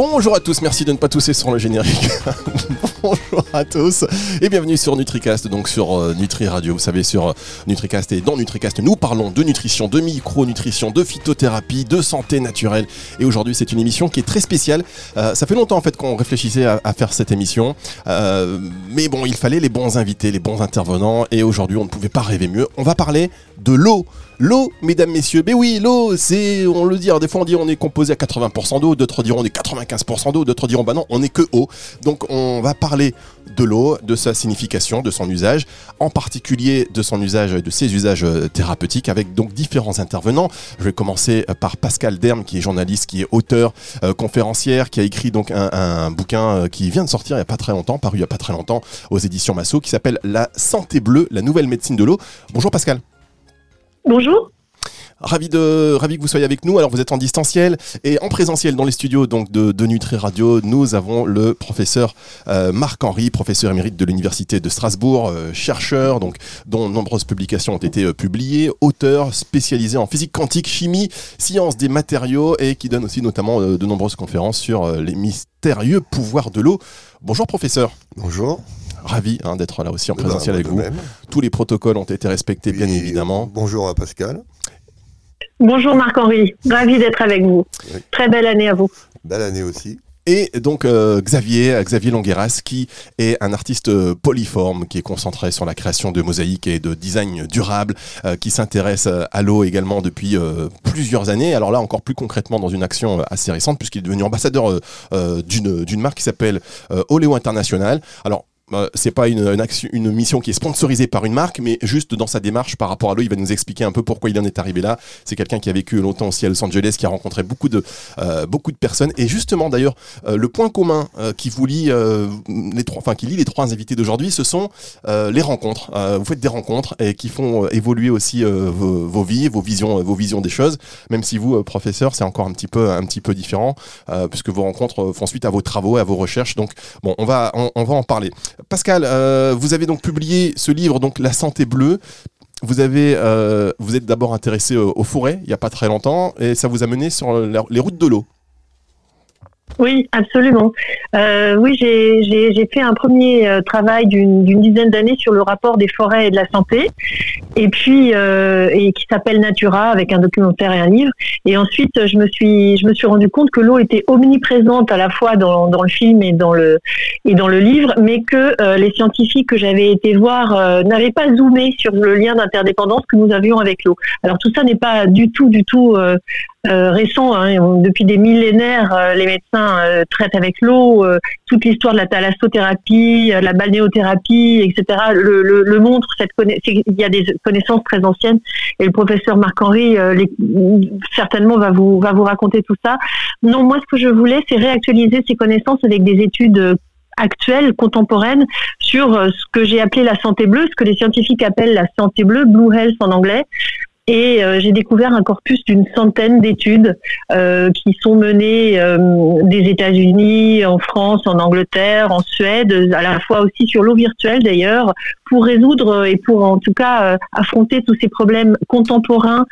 Bon Bonjour à tous, merci de ne pas tousser sur le générique. Bonjour à tous et bienvenue sur NutriCast, donc sur euh, Nutri Radio. Vous savez, sur euh, NutriCast et dans NutriCast, nous parlons de nutrition, de micronutrition, de phytothérapie, de santé naturelle. Et aujourd'hui, c'est une émission qui est très spéciale. Euh, ça fait longtemps en fait qu'on réfléchissait à, faire cette émission, mais bon, il fallait les bons invités, les bons intervenants. Et aujourd'hui, on ne pouvait pas rêver mieux. On va parler de l'eau. L'eau, mesdames, messieurs, mais oui, l'eau, c'est, on le dit, alors des fois on dit on est composé à 80% d'eau, d'autres diront on est 95% d'eau, d'autres diront bah non, on est que eau. Donc on va parler de l'eau, de sa signification, de son usage, en particulier de son usage, de ses usages euh, thérapeutiques, avec donc différents intervenants. Je vais commencer euh, par Pascal Derme, qui est journaliste, qui est auteur, euh, conférencière, qui a écrit donc un, un bouquin qui vient de sortir il n'y a pas très longtemps, paru il n'y a pas très longtemps aux éditions Massot, qui s'appelle La santé bleue, la nouvelle médecine de l'eau. Bonjour Pascal. Bonjour. Ravi, de, ravi que vous soyez avec nous. Alors, vous êtes en distanciel et en présentiel dans les studios donc de, de Nutri Radio. Nous avons le professeur euh, Marc-Henri, professeur émérite de l'Université de Strasbourg, euh, chercheur donc, dont nombreuses publications ont été euh, publiées, auteur spécialisé en physique quantique, chimie, sciences des matériaux et qui donne aussi notamment de nombreuses conférences sur les mystérieux pouvoirs de l'eau. Bonjour, professeur. Bonjour. Ravi hein, d'être là aussi en Eh ben, présentiel avec vous. même. Tous les protocoles ont été respectés, bien évidemment. Bonjour à Pascal. Bonjour Marc-Henri. Ravi d'être avec vous. Oui. Très belle année à vous. Belle année aussi. Et donc euh, Xavier, Xavier Longueras, qui est un artiste polyforme, qui est concentré sur la création de mosaïques et de design durable, euh, qui s'intéresse euh, à l'eau également depuis euh, plusieurs années. Alors là, encore plus concrètement, dans une action assez récente, puisqu'il est devenu ambassadeur d'une marque qui s'appelle Oléo International. Alors c'est pas une, action- une mission qui est sponsorisée par une marque, mais juste dans sa démarche par rapport à l'eau, il va nous expliquer un peu pourquoi il en est arrivé là. C'est quelqu'un qui a vécu longtemps aussi à Los Angeles, qui a rencontré beaucoup de, euh, beaucoup de personnes. Et justement, d'ailleurs, euh, le point commun euh, qui vous lie, euh, les trois, enfin qui lie les trois invités d'aujourd'hui, ce sont euh, les rencontres. Euh, vous faites des rencontres et qui font euh, évoluer aussi euh, vos, vos vies, vos visions, euh, vos visions des choses. Même si vous, euh, professeur, c'est encore un petit peu, un petit peu différent, euh, puisque vos rencontres euh, font suite à vos travaux, et à vos recherches. Donc, bon, on va, on va en parler. Pascal, euh, vous avez donc publié ce livre, donc La santé bleue. Vous avez, euh, vous êtes d'abord intéressé euh, aux forêts il n'y a pas très longtemps, et ça vous a mené sur les routes de l'eau. Oui, absolument. Euh, oui, j'ai fait un premier euh, travail d'une dizaine d'années sur le rapport des forêts et de la santé, et puis euh, et qui s'appelle Natura avec un documentaire et un livre. Et ensuite, je me suis je me suis rendu compte que l'eau était omniprésente à la fois dans, dans le film et dans le et dans le livre, mais que euh, les scientifiques que j'avais été voir euh, n'avaient pas zoomé sur le lien d'interdépendance que nous avions avec l'eau. Alors tout ça n'est pas du tout du tout euh, récent. hein. Depuis des millénaires, euh, les médecins euh, traitent avec l'eau. euh, toute l'histoire de la thalassothérapie, euh, la balnéothérapie, etc. Le, le, le montre. Cette il y a des connaissances très anciennes. Et le professeur Marc-Henri euh, les- certainement va vous va vous raconter tout ça. Non, moi ce que je voulais, c'est réactualiser ces connaissances avec des études actuelles, contemporaines, sur ce que j'ai appelé la santé bleue, ce que les scientifiques appellent la santé bleue, Blue Health en anglais. Et euh, j'ai découvert un corpus d'une centaine d'études euh, qui sont menées euh, des États-Unis, en France, en Angleterre, en Suède, à la fois aussi sur l'eau virtuelle d'ailleurs, pour résoudre et pour en tout cas affronter tous ces problèmes contemporains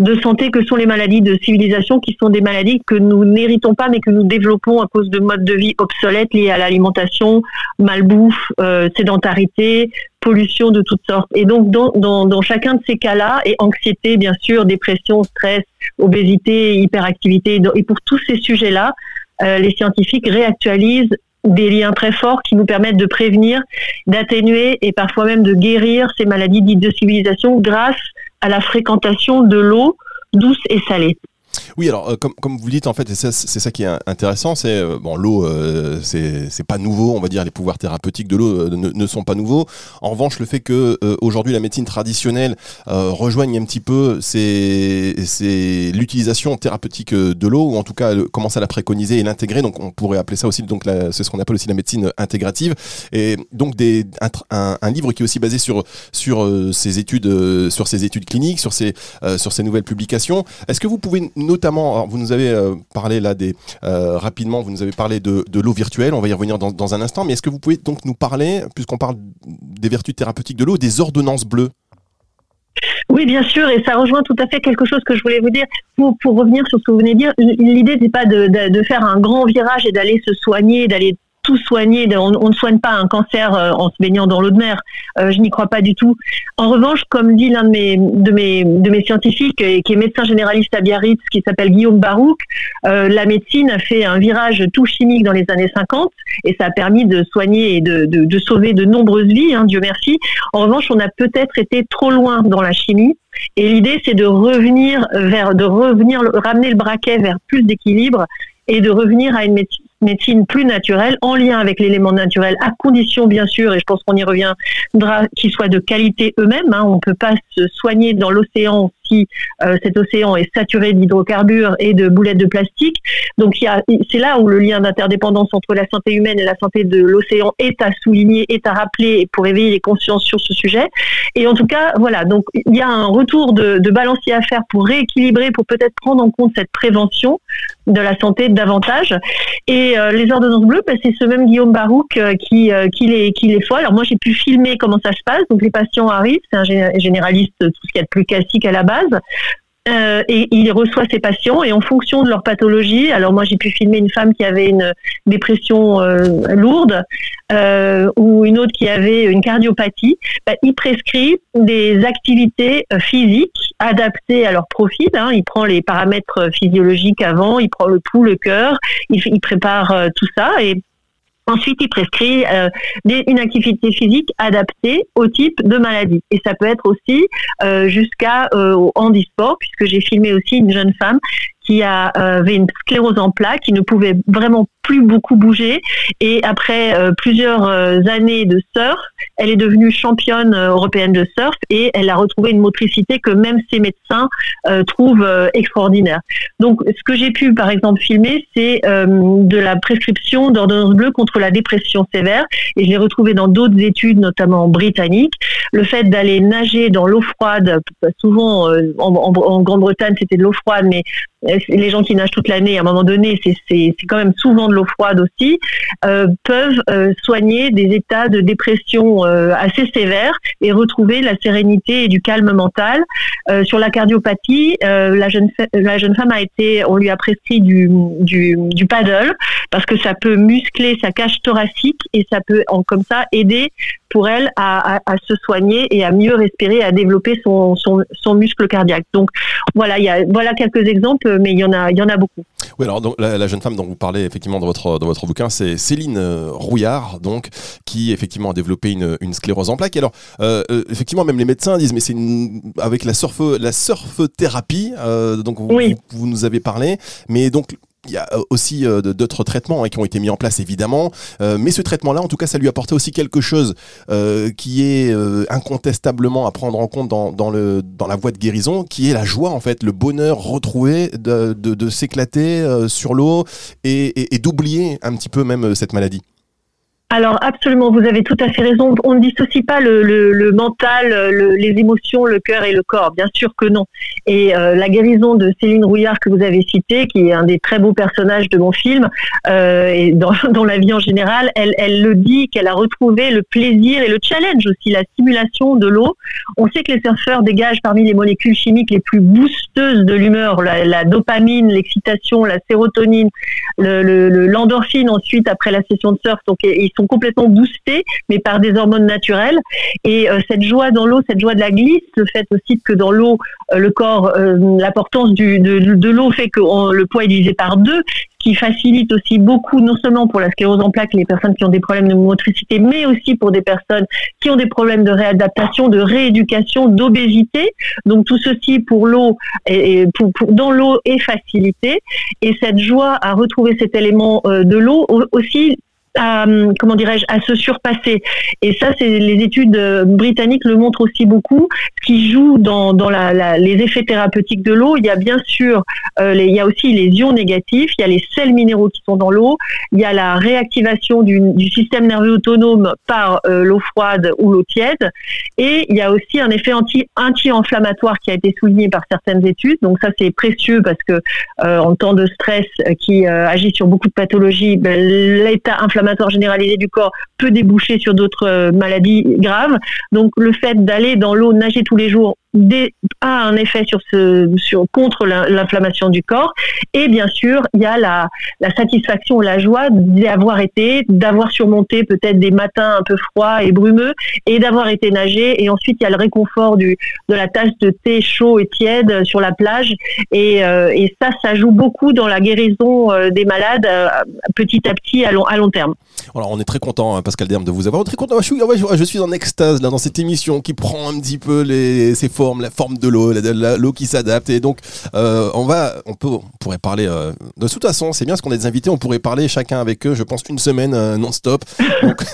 de santé que sont les maladies de civilisation, qui sont des maladies que nous n'héritons pas, mais que nous développons à cause de modes de vie obsolètes liés à l'alimentation, malbouffe, sédentarité, pollution de toutes sortes. Et donc, dans, chacun de ces cas-là, et anxiété, bien sûr, dépression, stress, obésité, hyperactivité, et pour tous ces sujets-là, euh, les scientifiques réactualisent des liens très forts qui nous permettent de prévenir, d'atténuer et parfois même de guérir ces maladies dites de civilisation grâce à la fréquentation de l'eau douce et salée. Oui, alors euh, comme, comme vous dites, en fait, c'est ça qui est intéressant, c'est euh, bon, l'eau, euh, c'est pas nouveau, on va dire, les pouvoirs thérapeutiques de l'eau euh, ne, sont pas nouveaux. En revanche, le fait que aujourd'hui la médecine traditionnelle rejoigne un petit peu l'utilisation thérapeutique de l'eau, ou en tout cas commence à la préconiser et l'intégrer. Donc, on pourrait appeler ça aussi, donc c'est ce qu'on appelle aussi la médecine intégrative. Et donc des un, un, livre qui est aussi basé sur sur ces études, sur ces études cliniques, sur ces sur ces nouvelles publications. Est-ce que vous pouvez notamment, vous nous avez euh, parlé là des euh, rapidement, vous nous avez parlé de, l'eau virtuelle, on va y revenir dans, un instant, mais est-ce que vous pouvez donc nous parler, puisqu'on parle des vertus thérapeutiques de l'eau, des ordonnances bleues? Oui, bien sûr, et ça rejoint tout à fait quelque chose que je voulais vous dire. Pour, revenir sur ce que vous venez de dire, l'idée n'est pas de, de, faire un grand virage et d'aller se soigner, d'aller soigner. On, ne soigne pas un cancer euh, en se baignant dans l'eau de mer. Euh, je n'y crois pas du tout. En revanche, comme dit l'un de mes, de mes, de mes scientifiques, qui est médecin généraliste à Biarritz, qui s'appelle Guillaume Barouk, euh, la médecine a fait un virage tout chimique dans les années 50 et ça a permis de soigner et de sauver de nombreuses vies, hein, Dieu merci. En revanche, on a peut-être été trop loin dans la chimie. Et l'idée, c'est de revenir vers, de revenir, ramener le braquet vers plus d'équilibre et de revenir à une médecine médecine plus naturelle, en lien avec l'élément naturel, à condition bien sûr, et je pense qu'on y reviendra, qu'ils soient de qualité eux-mêmes. Hein. On ne peut pas se soigner dans l'océan euh, cet océan est saturé d'hydrocarbures et de boulettes de plastique. Donc c'est là où le lien d'interdépendance entre la santé humaine et la santé de l'océan est à souligner, est à rappeler pour éveiller les consciences sur ce sujet. Et en tout cas, voilà, donc il y a un retour de, balancier à faire pour rééquilibrer, pour peut-être prendre en compte cette prévention de la santé davantage. Et euh, les ordonnances bleues, bah, c'est ce même Guillaume Barouk qui, euh, qui, les, qui les fait. Alors moi, j'ai pu filmer comment ça se passe. Donc les patients arrivent, c'est un généraliste, tout ce qu'il y a de plus classique à la base. Euh, et il reçoit ses patients et en fonction de leur pathologie, alors moi j'ai pu filmer une femme qui avait une dépression euh, lourde euh, ou une autre qui avait une cardiopathie, bah, il prescrit des activités physiques adaptées à leur profil. Hein. Il prend les paramètres physiologiques avant, il prend le pouls, le cœur, il, il prépare tout ça et Ensuite, il prescrit euh, une activité physique adaptée au type de maladie. Et ça peut être aussi euh, jusqu'à euh, handisport, puisque j'ai filmé aussi une jeune femme qui avait une sclérose en plaques, qui ne pouvait vraiment plus beaucoup bouger. Et après euh, plusieurs euh, années de surf, elle est devenue championne euh, européenne de surf et elle a retrouvé une motricité que même ses médecins trouvent extraordinaire. Donc, ce que j'ai pu, par exemple, filmer, c'est de la prescription d'ordonnance bleue contre la dépression sévère. Et je l'ai retrouvé dans d'autres études, notamment britanniques. Le fait d'aller nager dans l'eau froide, souvent en, en Grande-Bretagne, c'était de l'eau froide, mais les gens qui nagent toute l'année, à un moment donné, c'est quand même souvent de l'eau froide aussi, euh, peuvent euh, soigner des états de dépression euh, assez sévères et retrouver la sérénité et du calme mental. sur la cardiopathie, la, jeune, la jeune femme a été, on lui a prescrit du, du, du paddle parce que ça peut muscler sa cage thoracique et ça peut, en, comme ça, aider pour elle à, à, à, se soigner et à mieux respirer, à développer son, son, son muscle cardiaque. Donc voilà, il y a, voilà quelques exemples, mais il y en a, il y en a beaucoup. Oui, alors donc, la, la, jeune femme dont vous parlez effectivement dans votre, dans votre bouquin, c'est Céline euh, Rouillard, donc, qui effectivement a développé une, une sclérose en plaques. Alors, euh, euh, effectivement, même les médecins disent, mais c'est avec la surf, la surf thérapie, euh, donc vous, oui. vous, vous, nous avez parlé, mais donc il y a euh, aussi euh, d'autres traitements hein, qui ont été mis en place évidemment, euh, mais ce traitement-là, en tout cas, ça lui apportait aussi quelque chose qui est incontestablement à prendre en compte dans, la voie de guérison, qui est la joie en fait, le bonheur retrouvé de, s'éclater sur l'eau et d'oublier un petit peu même cette maladie. Alors absolument, vous avez tout à fait raison. On ne dissocie pas le, mental, le, les émotions, le cœur et le corps. Bien sûr que non. Et euh, la guérison de Céline Rouillard que vous avez citée, qui est un des très beaux personnages de mon film euh, et dans, la vie en général, elle, le dit qu'elle a retrouvé le plaisir et le challenge aussi, la stimulation de l'eau. On sait que les surfeurs dégagent parmi les molécules chimiques les plus boosteuses de l'humeur la, dopamine, l'excitation, la sérotonine, l'endorphine le, ensuite après la session de surf. Complètement boostés, mais par des hormones naturelles. Et euh, cette joie dans l'eau, cette joie de la glisse, le fait aussi que dans l'eau, euh, le corps, euh, l'importance de, de l'eau fait que on, le poids est divisé par deux, qui facilite aussi beaucoup, non seulement pour la sclérose en plaques, les personnes qui ont des problèmes de motricité, mais aussi pour des personnes qui ont des problèmes de réadaptation, de rééducation, d'obésité. Donc tout ceci pour l'eau et pour, dans l'eau est facilité. Et cette joie à retrouver cet élément de l'eau aussi à, comment dirais-je, à se surpasser. Et ça, c'est les études euh, britanniques le montrent aussi beaucoup. Ce qui joue dans, les effets thérapeutiques de l'eau, il y a bien sûr, euh, il y a aussi les ions négatifs, il y a les sels minéraux qui sont dans l'eau, il y a la réactivation du, système nerveux autonome par euh, l'eau froide ou l'eau tiède, et il y a aussi un effet anti, anti-inflammatoire qui a été souligné par certaines études. Donc ça, c'est précieux parce que en temps de stress qui agit sur beaucoup de pathologies, ben, l'état inflammatoire inflammatoire généralisé du corps peut déboucher sur d'autres euh, maladies graves. Donc le fait d'aller dans l'eau, nager tous les jours, a un effet sur ce, sur, contre l'inflammation du corps. Et bien sûr, il y a la, satisfaction, la joie d'avoir été, d'avoir surmonté peut-être des matins un peu froids et brumeux, et d'avoir été nager. Et ensuite, il y a le réconfort de la tasse de thé chaud et tiède sur la plage. Et, euh, ça, ça joue beaucoup dans la guérison euh, des malades euh, petit à petit à long, terme. Alors, on est très content, hein, Pascal Derme, de vous avoir. Très content. Je suis, je suis en extase dans cette émission qui prend un petit peu les, ces la forme de l'eau, l'eau qui s'adapte. Et donc, euh, on va, on peut, on pourrait parler. Euh, de toute façon, c'est bien ce qu'on a des invités. On pourrait parler chacun avec eux. Je pense une semaine euh, non-stop. Donc,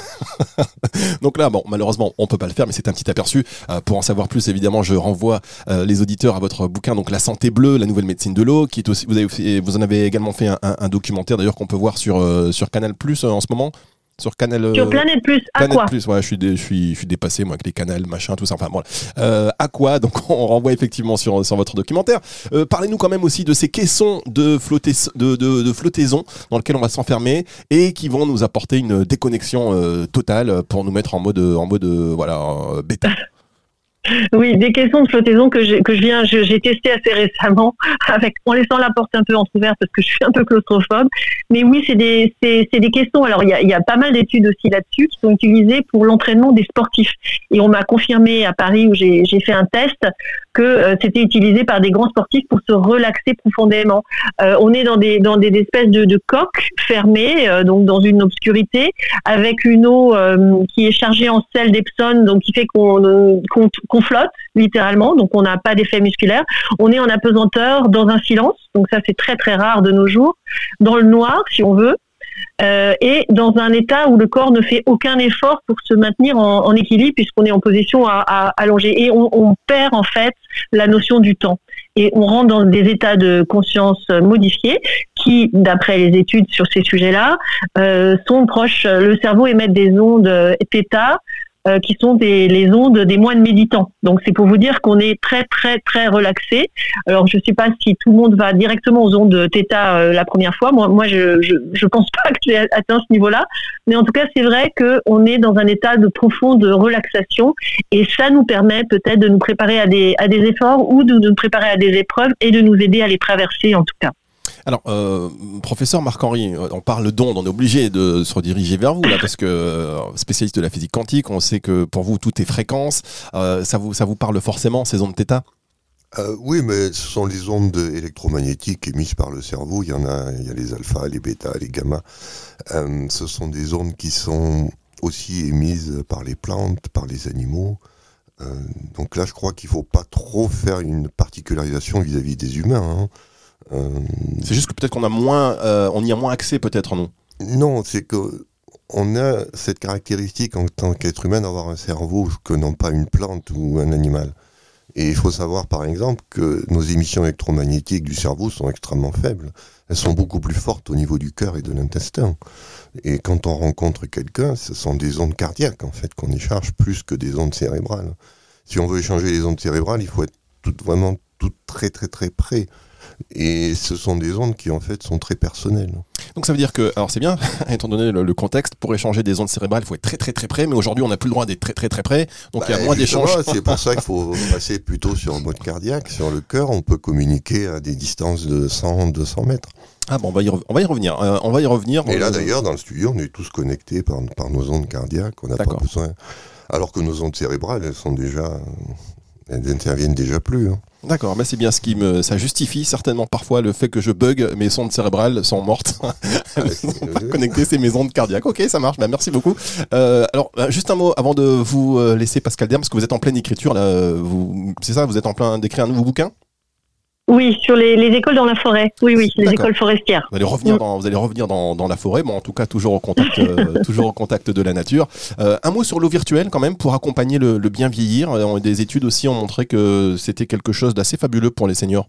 donc, là, bon, malheureusement, on peut pas le faire, mais c'est un petit aperçu. pour en savoir plus, évidemment, je renvoie les auditeurs à votre bouquin, donc La santé bleue, la nouvelle médecine de l'eau, qui est aussi. Vous, avez vous en avez également fait un, un documentaire d'ailleurs qu'on peut voir sur sur Canal Plus en ce moment sur Canal sur Planète Plus Planète Plus ouais je suis je suis je suis dépassé moi avec les canals machin tout ça enfin voilà euh, quoi donc on renvoie effectivement sur sur votre documentaire. Euh, parlez-nous quand même aussi de ces caissons de, de, de, flottaison dans lesquels on va s'enfermer et qui vont nous apporter une déconnexion euh, totale pour nous mettre en mode en mode voilà bêta Oui, des caissons de flottaison que, que je viens, j'ai testé assez récemment, avec, en laissant la porte un peu entrouverte parce que je suis un peu claustrophobe. Mais oui, c'est des, c'est, des caissons. Alors, il y a, y a, pas mal d'études aussi là-dessus qui sont utilisées pour l'entraînement des sportifs. Et on m'a confirmé à Paris où j'ai fait un test que euh, c'était utilisé par des grands sportifs pour se relaxer profondément. Euh, on est dans des, dans des espèces de, de coques fermées, euh, donc dans une obscurité, avec une eau qui est chargée en sel d'Epsom, donc qui fait qu'on, qu'on on flotte littéralement, donc on n'a pas d'effet musculaire. On est en apesanteur dans un silence, donc ça c'est très très rare de nos jours, dans le noir si on veut, euh, et dans un état où le corps ne fait aucun effort pour se maintenir en, équilibre puisqu'on est en position à, allonger et on, perd en fait la notion du temps et on rentre dans des états de conscience modifiés qui, d'après les études sur ces sujets-là, euh, sont proches. Le cerveau émet des ondes θ euh, qui sont des, les ondes des moines méditants. Donc c'est pour vous dire qu'on est très très très relaxé. Alors je ne sais pas si tout le monde va directement aux ondes θ euh, la première fois. Moi, moi je, je, pense pas que j'ai atteint ce niveau-là, mais en tout cas c'est vrai qu'on est dans un état de profonde relaxation et ça nous permet peut-être de nous préparer à des à des efforts ou de nous préparer à des épreuves et de nous aider à les traverser en tout cas. Alors, euh, professeur Marc-Henri, euh, on parle d'ondes, on est obligé de se rediriger vers vous, là, parce que euh, spécialiste de la physique quantique, on sait que pour vous, tout est fréquence. ça, vous, ça vous parle forcément, ces ondes θ oui, mais ce sont les ondes électromagnétiques émises par le cerveau. Il y en a, il y a les alpha, les bêta, les gamma. ce sont des ondes qui sont aussi émises par les plantes, par les animaux. donc là, je crois qu'il ne faut pas trop faire une particularisation vis-à-vis des humains. Hein. Euh, c'est juste que peut-être qu'on a moins, euh, on y a moins accès peut-être nous. Non, c'est que on a cette caractéristique en tant qu'être humain d'avoir un cerveau que non pas une plante ou un animal. Et il faut savoir par exemple que nos émissions électromagnétiques du cerveau sont extrêmement faibles. Elles sont beaucoup plus fortes au niveau du cœur et de l'intestin. Et quand on rencontre quelqu'un, ce sont des ondes cardiaques en fait qu'on échange plus que des ondes cérébrales. Si on veut échanger les ondes cérébrales, il faut être tout, vraiment tout très très très près. Et ce sont des ondes qui en fait sont très personnelles. Donc ça veut dire que, alors c'est bien, étant donné le, contexte, pour échanger des ondes cérébrales, il faut être très très très près, mais aujourd'hui on n'a plus le droit d'être très très très près, donc il y a bah, moins d'échanges. C'est pour ça qu'il faut passer plutôt sur le mode cardiaque, sur le cœur, on peut communiquer à des distances de 100, 200 mètres. Ah bon, on va y, on va y revenir. Euh, on va y revenir. Et là d'ailleurs, dans le studio, on est tous connectés par, par nos ondes cardiaques, on n'a pas besoin. Alors que nos ondes cérébrales, elles sont déjà, elles n'interviennent déjà plus. Hein. D'accord, mais c'est bien ce qui me. Ça justifie certainement parfois le fait que je bug, mes sondes cérébrales sont mortes. Elles sont pas connectées, c'est mes ondes cardiaques. Ok, ça marche, bah, merci beaucoup. Euh, alors, bah, juste un mot avant de vous euh, laisser Pascal Derme, parce que vous êtes en pleine écriture, là, vous, c'est ça, vous êtes en plein d'écrire un nouveau bouquin? Oui, sur les, écoles dans la forêt. Oui, oui, les écoles forestières. Vous allez revenir, mm. dans, vous allez revenir dans, dans, la forêt, bon, en tout cas toujours au contact, euh, toujours au contact de la nature. Euh, un mot sur l'eau virtuelle quand même pour accompagner le, le bien vieillir. Euh, des études aussi ont montré que c'était quelque chose d'assez fabuleux pour les seniors.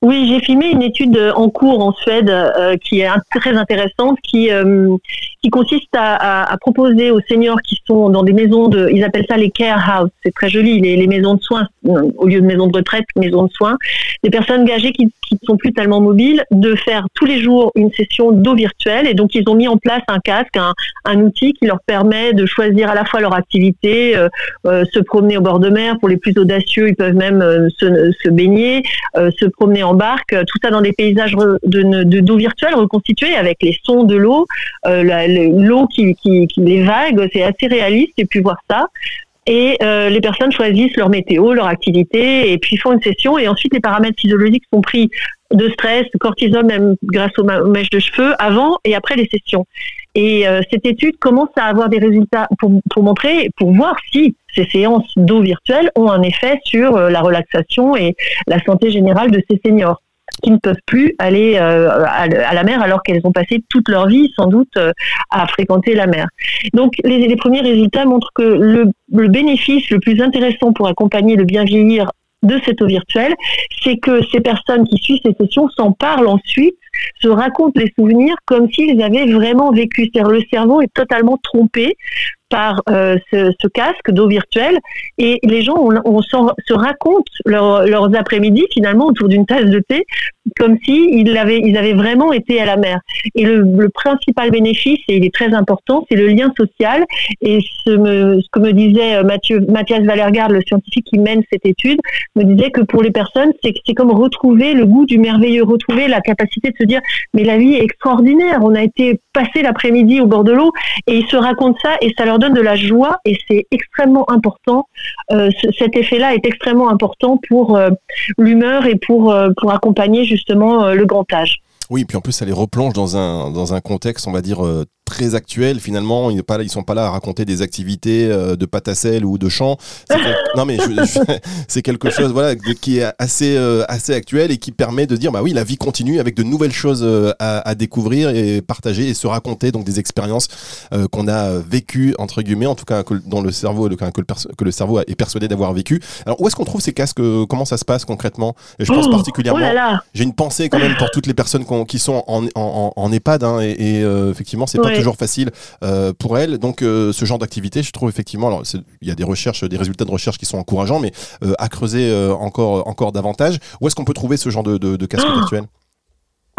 Oui, j'ai filmé une étude en cours en Suède euh, qui est très intéressante, qui euh, qui consiste à, à, proposer aux seniors qui sont dans des maisons de, ils appellent ça les care house, c'est très joli, les, les, maisons de soins euh, au lieu de maisons de retraite, maisons de soins, des personnes âgées qui, qui ne sont plus tellement mobiles de faire tous les jours une session d'eau virtuelle. Et donc, ils ont mis en place un casque, un, outil qui leur permet de choisir à la fois leur activité, euh, euh, se promener au bord de mer. Pour les plus audacieux, ils peuvent même euh, se, se, baigner, se promener en barque. Tout ça dans des paysages de, de, d'eau virtuelle reconstitués avec les sons de l'eau, l'eau qui les vagues. C'est assez réaliste. Et puis voir ça et euh, les personnes choisissent leur météo, leur activité, et puis font une session, et ensuite les paramètres physiologiques sont pris de stress, de cortisol, même grâce aux, mèches de cheveux, avant et après les sessions. Et euh, cette étude commence à avoir des résultats pour, pour montrer, pour voir si ces séances d'eau virtuelle ont un effet sur euh, la relaxation et la santé générale de ces seniors qui ne peuvent plus aller euh, à, la mer alors qu'elles ont passé toute leur vie sans doute euh, à fréquenter la mer. Donc les, premiers résultats montrent que le, le, bénéfice le plus intéressant pour accompagner le bien vieillir de cette eau virtuelle, c'est que ces personnes qui suivent ces sessions s'en parlent ensuite, se racontent les souvenirs comme s'ils avaient vraiment vécu. C'est-à-dire le cerveau est totalement trompé par euh, ce, casque d'eau virtuelle. Et les gens on, on se racontent leur, leurs après-midi finalement autour d'une tasse de thé comme si ils avaient, vraiment été à la mer. Et le, principal bénéfice, et il est très important, c'est le lien social. Et ce, que me disait euh, Mathieu, Mathias Valergarde, le scientifique qui mène cette étude, me disait que pour les personnes, c'est, comme retrouver le goût du merveilleux, retrouver la capacité de se dire, mais la vie est extraordinaire, on a été passé l'après-midi au bord de l'eau, et ils se racontent ça, et ça leur donne de la joie et c'est extrêmement important. Euh, cet effet-là est extrêmement important pour euh, l'humeur et pour, pour accompagner justement le grand. Oui, puis en plus, ça les replonge dans un, dans un contexte, on va dire, très actuel finalement. Ils ne pas, ils sont pas là à raconter des activités euh, de pâte à sel ou de chant. non mais c'est quelque chose voilà qui est assez euh, assez actuel et qui permet de dire bah oui la vie continue avec de nouvelles choses euh, à, découvrir et partager et se raconter donc des expériences qu'on a vécues entre guillemets en tout cas que, dans le cerveau que, que, le, que le cerveau est persuadé d'avoir vécu. Alors où est-ce qu'on trouve ces casques Comment ça se passe concrètement? Et Je pense oh, particulièrement. Oh j'ai une pensée quand même pour toutes les personnes qui sont en, en, en EHPAD hein, et, effectivement c'est pas toujours facile euh, pour elle. Donc euh, ce genre d'activité, je trouve effectivement, alors il y a des recherches, des résultats de recherche qui sont encourageants, mais euh, à creuser encore, encore davantage. Où est-ce qu'on peut trouver ce genre de, de, de casque oh actuel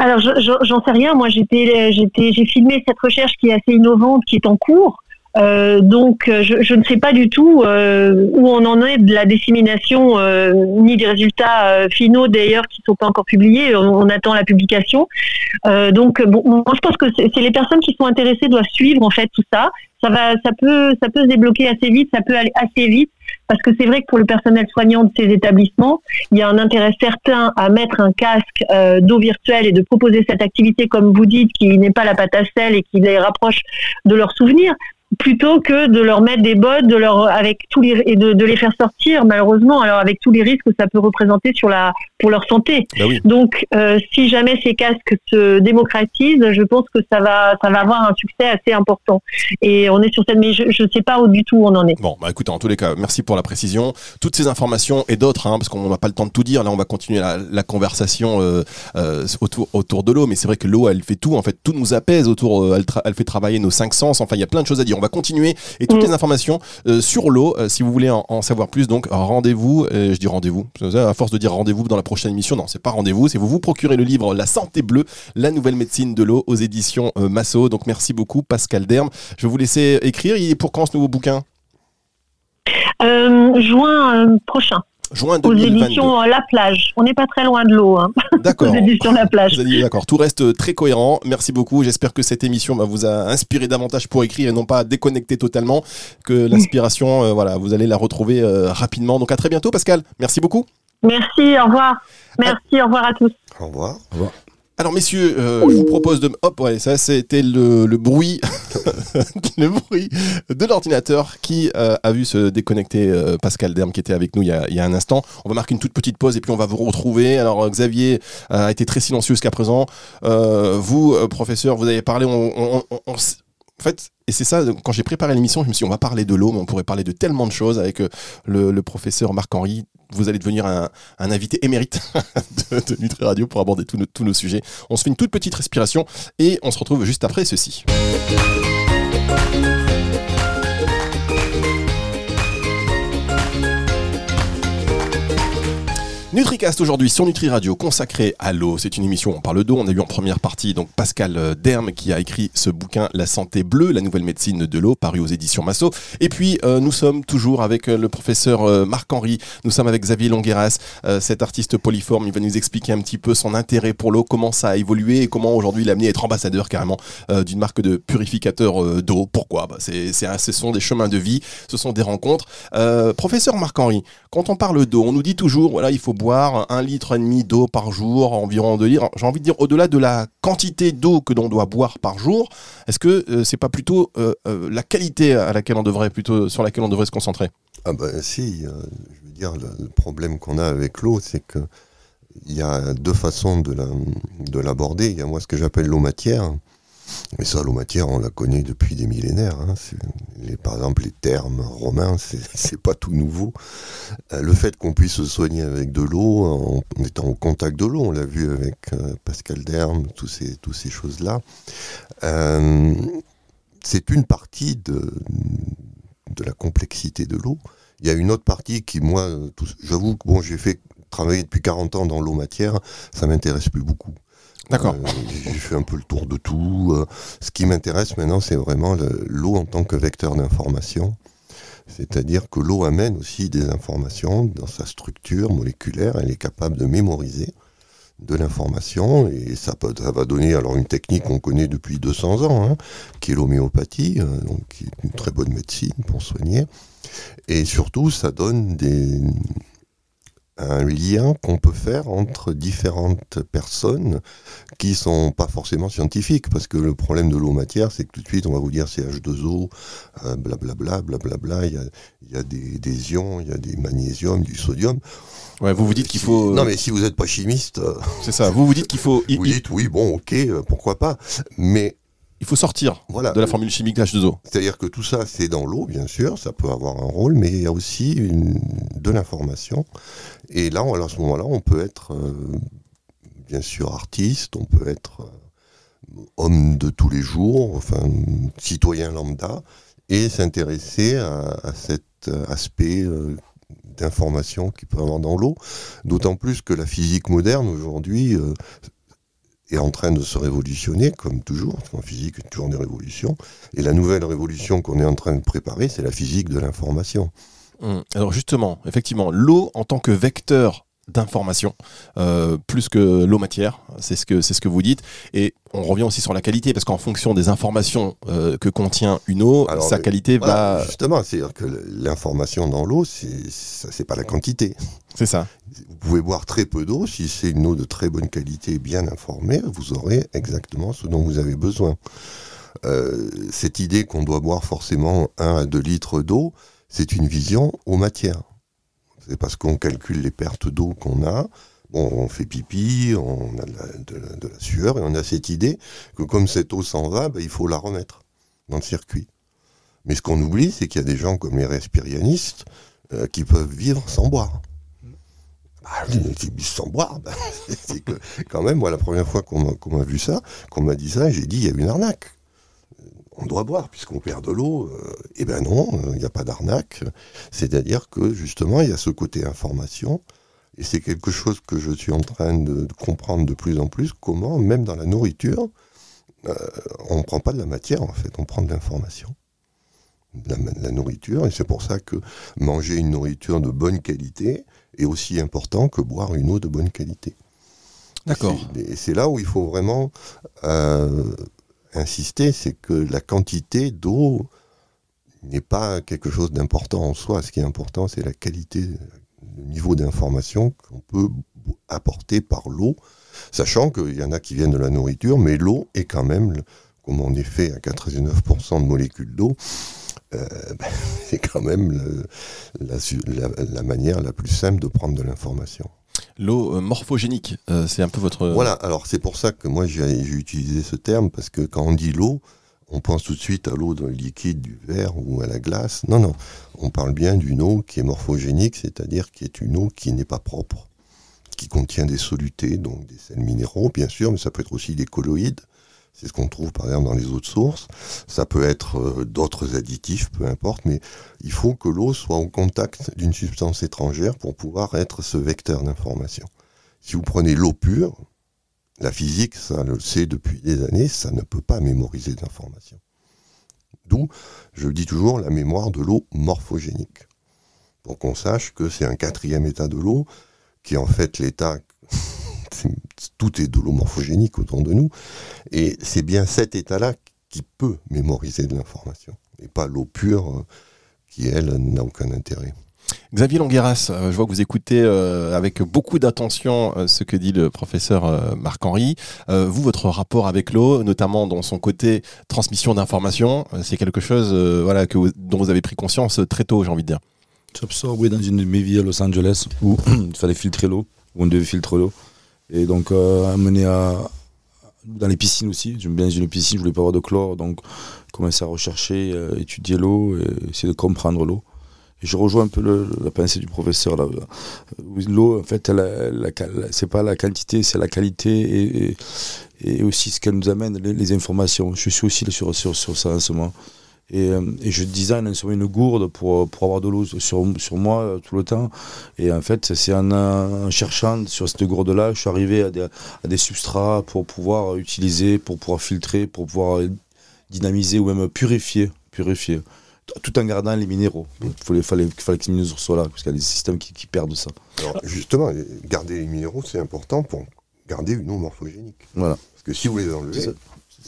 alors, j'en sais rien. Moi, j'étais, j'ai filmé cette recherche qui est assez innovante, qui est en cours. Euh, donc, euh, je, je, ne sais pas du tout euh, où on en est de la dissémination, euh, ni des résultats finaux d'ailleurs qui ne sont pas encore publiés. On, attend la publication. donc, bon, moi, je pense que c'est les personnes qui sont intéressées doivent suivre en fait tout ça. Ça va, ça peut, ça peut se débloquer assez vite, ça peut aller assez vite, parce que c'est vrai que pour le personnel soignant de ces établissements, il y a un intérêt certain à mettre un casque d'eau virtuelle et de proposer cette activité, comme vous dites, qui n'est pas la pâte à sel et qui les rapproche de leurs souvenirs plutôt que de leur mettre des bottes, de leur avec tous les et de, de, les faire sortir malheureusement. Alors avec tous les risques que ça peut représenter sur la pour leur santé. Bah oui. Donc euh, si jamais ces casques se démocratisent, je pense que ça va ça va avoir un succès assez important. Et on est sur cette mais je ne sais pas où du tout on en est. Bon bah écoute en tous les cas merci pour la précision. Toutes ces informations et d'autres hein, parce qu'on n'a pas le temps de tout dire. Là on va continuer la, la conversation euh, euh, autour autour de l'eau mais c'est vrai que l'eau elle fait tout en fait tout nous apaise autour elle, elle fait travailler nos cinq sens. Enfin il y a plein de choses à dire on va continuer et toutes mm. les informations sur l'eau. Si vous voulez en, en savoir plus, donc rendez-vous. Je dis rendez-vous. À force de dire rendez-vous dans la prochaine émission, non, c'est pas rendez-vous. C'est vous vous procurez le livre La santé bleue, la nouvelle médecine de l'eau aux éditions Masso. Donc merci beaucoup Pascal Derme. Je vais vous laisser écrire. Il est pour quand ce nouveau bouquin? Juin prochain. Juin Aux éditions La Plage. On n'est pas très loin de l'eau. Hein. D'accord. Aux éditions La Plage. D'accord. Tout reste euh, très cohérent. Merci beaucoup. J'espère que cette émission bah, vous a inspiré davantage pour écrire et non pas déconnecter totalement. Que l'inspiration, euh, voilà, vous allez la retrouver euh, rapidement. Donc à très bientôt, Pascal. Merci beaucoup. Merci. Au revoir. Merci. Au revoir à tous. Au revoir. Au revoir. Alors messieurs, euh, je vous propose de... Hop, ouais, ça c'était le, le, bruit le bruit de l'ordinateur qui euh, a vu se déconnecter euh, Pascal Derme qui était avec nous il y, a, il y, a, un instant. On va marquer une toute petite pause et puis on va vous retrouver. Alors Xavier a été très silencieux jusqu'à présent. vous, professeur, vous avez parlé... on, on, on, en fait, et c'est ça, quand j'ai préparé l'émission, je me suis dit, on va parler de l'eau, mais on pourrait parler de tellement de choses avec le, le professeur Marc-Henri, vous allez devenir un, invité émérite de, de, Radio pour aborder tous nos sujets. On se fait une toute petite respiration et on se retrouve juste après ceci. NutriCast aujourd'hui sur Nutri Radio consacré à l'eau. C'est une émission on parle d'eau. On a eu en première partie donc Pascal euh, Derme qui a écrit ce bouquin La santé bleue, la nouvelle médecine de l'eau, paru aux éditions Massot. Et puis euh, nous sommes toujours avec euh, le professeur Marc-Henri. Nous sommes avec Xavier Longueras, cet artiste polyforme. Il va nous expliquer un petit peu son intérêt pour l'eau, comment ça a évolué et comment aujourd'hui il a amené à être ambassadeur carrément d'une marque de purificateur d'eau. Pourquoi? Bah, c'est, Ce sont des chemins de vie, ce sont des rencontres. Professeur Marc-Henri, quand on parle d'eau, on nous dit toujours, voilà, il faut boire un litre et demi d'eau par jour, environ deux litres. J'ai envie de dire, au-delà de la quantité d'eau que l'on doit boire par jour, est-ce que euh, c'est pas plutôt euh, euh, la qualité à laquelle on devrait plutôt sur laquelle on devrait se concentrer? Ah ben si, euh, je veux dire, le, problème qu'on a avec l'eau, c'est que il y a deux façons de l'aborder. il y a moi ce que j'appelle l'eau matière. Mais ça, l'eau matière, on la connaît depuis des millénaires. hein. Par exemple, les termes romains, c'est pas tout nouveau. Euh, le fait qu'on puisse se soigner avec de l'eau, en, étant au contact de l'eau, on l'a vu avec euh, Pascal Derme, tous ces, choses-là. Euh, c'est une partie de, la complexité de l'eau. Il y a une autre partie qui, moi, j'avoue que bon, j'ai fait travailler depuis 40 ans dans l'eau matière, ça m'intéresse plus beaucoup. D'accord. Euh, j'ai fait un peu le tour de tout. euh, ce qui m'intéresse maintenant, c'est vraiment le- l'eau en tant que vecteur d'information. C'est-à-dire que l'eau amène aussi des informations dans sa structure moléculaire. Elle est capable de mémoriser de l'information et ça va donner alors une technique qu'on connaît depuis 200 ans, hein, qui est l'homéopathie, euh, donc qui est une très bonne médecine pour soigner. Et surtout, ça donne des, un lien qu'on peut faire entre différentes personnes qui sont pas forcément scientifiques, parce que le problème de l'eau matière, c'est que tout de suite on va vous dire c'est H2O, euh, blablabla, blablabla, il y a, y a des, des ions, il y a des magnésiums, du sodium. Ouais, vous vous dites qu'il faut. Non mais si vous n'êtes pas chimiste, C'est ça. Vous vous dites qu'il faut. Vous dites oui, bon, ok, pourquoi pas, mais il faut sortir voilà. de la formule chimique d'H2O. C'est-à-dire que tout ça, c'est dans l'eau, bien sûr, ça peut avoir un rôle, mais il y a aussi une- de l'information. Et là, on- à ce moment-là, on peut être, euh, bien sûr, artiste, on peut être euh, homme de tous les jours, enfin, citoyen lambda, et s'intéresser à, à cet euh, aspect euh, d'information qu'il peut avoir dans l'eau. D'autant plus que la physique moderne, aujourd'hui, est en train de se révolutionner, comme toujours, parce qu'en physique, il y a toujours des révolutions. Et la nouvelle révolution qu'on est en train de préparer, c'est la physique de l'information. Hum. Alors justement, effectivement, l'eau en tant que vecteur d'information, euh, plus que l'eau matière, c'est ce que c'est ce que vous dites. Et on revient aussi sur la qualité, parce qu'en fonction des informations euh, que contient une eau, Alors, sa qualité Voilà, va. justement, c'est-à-dire que l'information dans l'eau, c'est c'est pas la quantité. C'est ça. Vous pouvez boire très peu d'eau, si c'est une eau de très bonne qualité, bien informée, vous aurez exactement ce dont vous avez besoin. Euh, cette idée qu'on doit boire forcément 1 à 2 litres d'eau, c'est une vision aux matières. C'est parce qu'on calcule les pertes d'eau qu'on a. Bon, on fait pipi, on a de la, sueur, et on a cette idée que comme cette eau s'en va, ben, il faut la remettre dans le circuit. Mais ce qu'on oublie, c'est qu'il y a des gens comme les respirianistes euh, qui peuvent vivre sans boire. Vivent sans boire, ben, c'est que quand même, moi, la première fois qu'on m'a qu'on m'a vu ça, qu'on m'a dit ça, j'ai dit, il y a une arnaque. On doit boire puisqu'on perd de l'eau. Euh, Eh ben non, euh, il n'y a pas d'arnaque. C'est-à-dire que justement, il y a ce côté information. Et c'est quelque chose que je suis en train de, comprendre de plus en plus, comment, même dans la nourriture, euh, on ne prend pas de la matière, en fait, on prend de l'information. De la, de la nourriture, et c'est pour ça que manger une nourriture de bonne qualité est aussi important que boire une eau de bonne qualité. D'accord. Et c'est là où il faut vraiment euh, insister, c'est que la quantité d'eau n'est pas quelque chose d'important en soi. Ce qui est important, c'est la qualité, le niveau d'information qu'on peut apporter par l'eau, sachant qu'il y en a qui viennent de la nourriture, mais l'eau est quand même, comme on est fait à 99% de molécules d'eau, euh, ben, c'est quand même la manière la plus simple de prendre de l'information. L'eau euh, morphogénique, euh, c'est un peu votre. Voilà, alors c'est pour ça que moi j'ai utilisé ce terme, parce que quand on dit l'eau, on pense tout de suite à l'eau dans le liquide, du verre ou à la glace. Non, non, on parle bien d'une eau qui est morphogénique, c'est-à-dire qui est une eau qui n'est pas propre, qui contient des solutés, donc des sels minéraux bien sûr, mais ça peut être aussi des colloïdes, C'est ce qu'on trouve par exemple dans les eaux de source. Ça peut être euh, d'autres additifs, peu importe, mais il faut que l'eau soit en contact d'une substance étrangère pour pouvoir être ce vecteur d'information. Si vous prenez l'eau pure, la physique, ça le sait depuis des années, ça ne peut pas mémoriser d'informations. D'où, je dis toujours, la mémoire de l'eau morphogénique. Pour qu'on sache que c'est un quatrième état de l'eau, qui est en fait l'état tout est de l'eau morphogénique autour de nous. Et c'est bien cet état-là qui peut mémoriser de l'information. Et pas l'eau pure euh, qui, elle, n'a aucun intérêt. Xavier Longueras, euh, je vois que vous écoutez euh, avec beaucoup d'attention ce que dit le professeur Marc-Henri. vous, votre rapport avec l'eau, notamment dans son côté transmission d'informations, c'est quelque chose voilà, que dont vous avez pris conscience très tôt, j'ai envie de dire. J'ai absorbé dans une de mes vies à Los Angeles où il fallait filtrer l'eau, où on devait filtrer l'eau. Et donc, euh, amener à, dans les piscines aussi. J'aime bien une piscine, je voulais pas avoir de chlore, donc commencer à rechercher, euh, étudier l'eau, et essayer de comprendre l'eau. Et je rejoins un peu la pensée du professeur. L'eau, en fait, c'est pas la quantité, c'est la qualité et, aussi ce qu'elle nous amène, les, informations. Je suis aussi sur, sur, sur ça en ce moment. Et, euh, et, je design sur une gourde pour, pour avoir de l'eau sur, sur moi euh, tout le temps. Et en fait, c'est en, cherchant sur cette gourde-là, je suis arrivé à des, à des, substrats pour pouvoir utiliser, pour pouvoir filtrer, pour pouvoir dynamiser ou même purifier. purifier tout en gardant les minéraux. Il fallait, fallait, fallait que les minéraux soient là, parce qu'il y a des systèmes qui, qui perdent ça. Alors, justement, garder les minéraux, c'est important pour garder une eau morphogénique. Voilà. Parce que si vous les enlevez,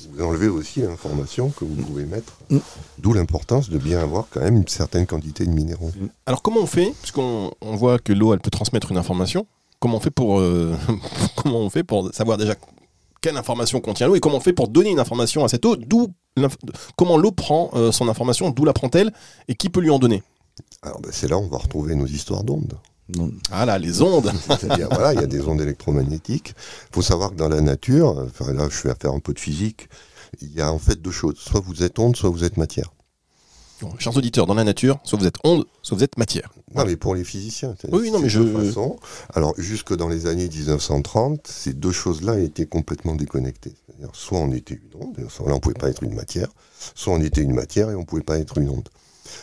vous enlevez aussi l'information que vous pouvez mettre. Mm. D'où l'importance de bien avoir quand même une certaine quantité de minéraux. Mm. Alors comment on fait Puisqu'on on voit que l'eau, elle peut transmettre une information. Comment on fait pour, euh, comment on fait pour savoir déjà quelle information contient l'eau et comment on fait pour donner une information à cette eau D'où comment l'eau prend euh, son information D'où la prend-elle Et qui peut lui en donner? Alors ben, c'est là où on va retrouver nos histoires d'ondes. Ah là, les ondes voilà, il y a des ondes électromagnétiques. Il faut savoir que dans la nature, enfin là je vais faire un peu de physique, il y a en fait deux choses. Soit vous êtes onde, soit vous êtes matière. chers auditeurs, dans la nature, soit vous êtes onde, soit vous êtes matière. Non, mais pour les physiciens. Oui, non, mais je. Façon. Alors, jusque dans les années 1930, ces deux choses-là étaient complètement déconnectées. soit on était une onde, là on ne pouvait pas être une matière, soit on était une matière et on ne pouvait pas être une onde.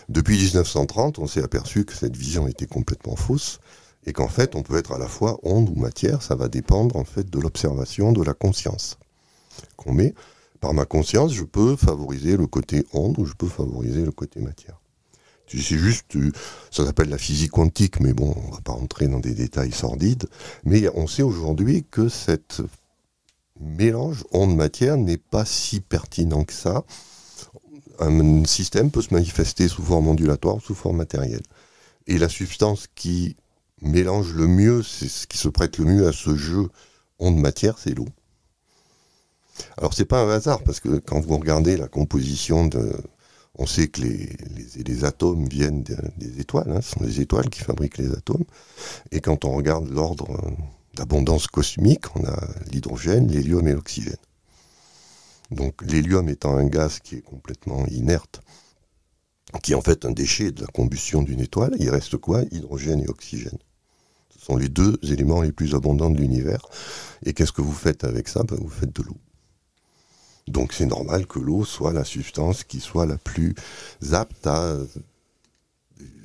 Depuis 1930, on s'est aperçu que cette vision était complètement fausse et qu'en fait, on peut être à la fois onde ou matière, ça va dépendre en fait de l'observation, de la conscience qu'on met. Par ma conscience, je peux favoriser le côté onde ou je peux favoriser le côté matière. C'est juste, euh, ça s'appelle la physique quantique, mais bon, on va pas rentrer dans des détails sordides. Mais on sait aujourd'hui que cette mélange onde-matière n'est pas si pertinent que ça un système peut se manifester sous forme ondulatoire ou sous forme matérielle. Et la substance qui mélange le mieux, c'est ce qui se prête le mieux à ce jeu onde-matière, c'est l'eau. Alors c'est pas un hasard, parce que quand vous regardez la composition de... On sait que les, atomes viennent des étoiles, hein, ce sont les étoiles qui fabriquent les atomes. Et quand on regarde l'ordre d'abondance cosmique, on a l'hydrogène, l'hélium et l'oxygène. Donc l'hélium étant un gaz qui est complètement inerte, qui est en fait un déchet de la combustion d'une étoile, il reste quoi? Hydrogène et oxygène. Ce sont les deux éléments les plus abondants de l'univers. Et qu'est-ce que vous faites avec ça? Ben, Vous faites de l'eau. Donc c'est normal que l'eau soit la substance qui soit la plus apte à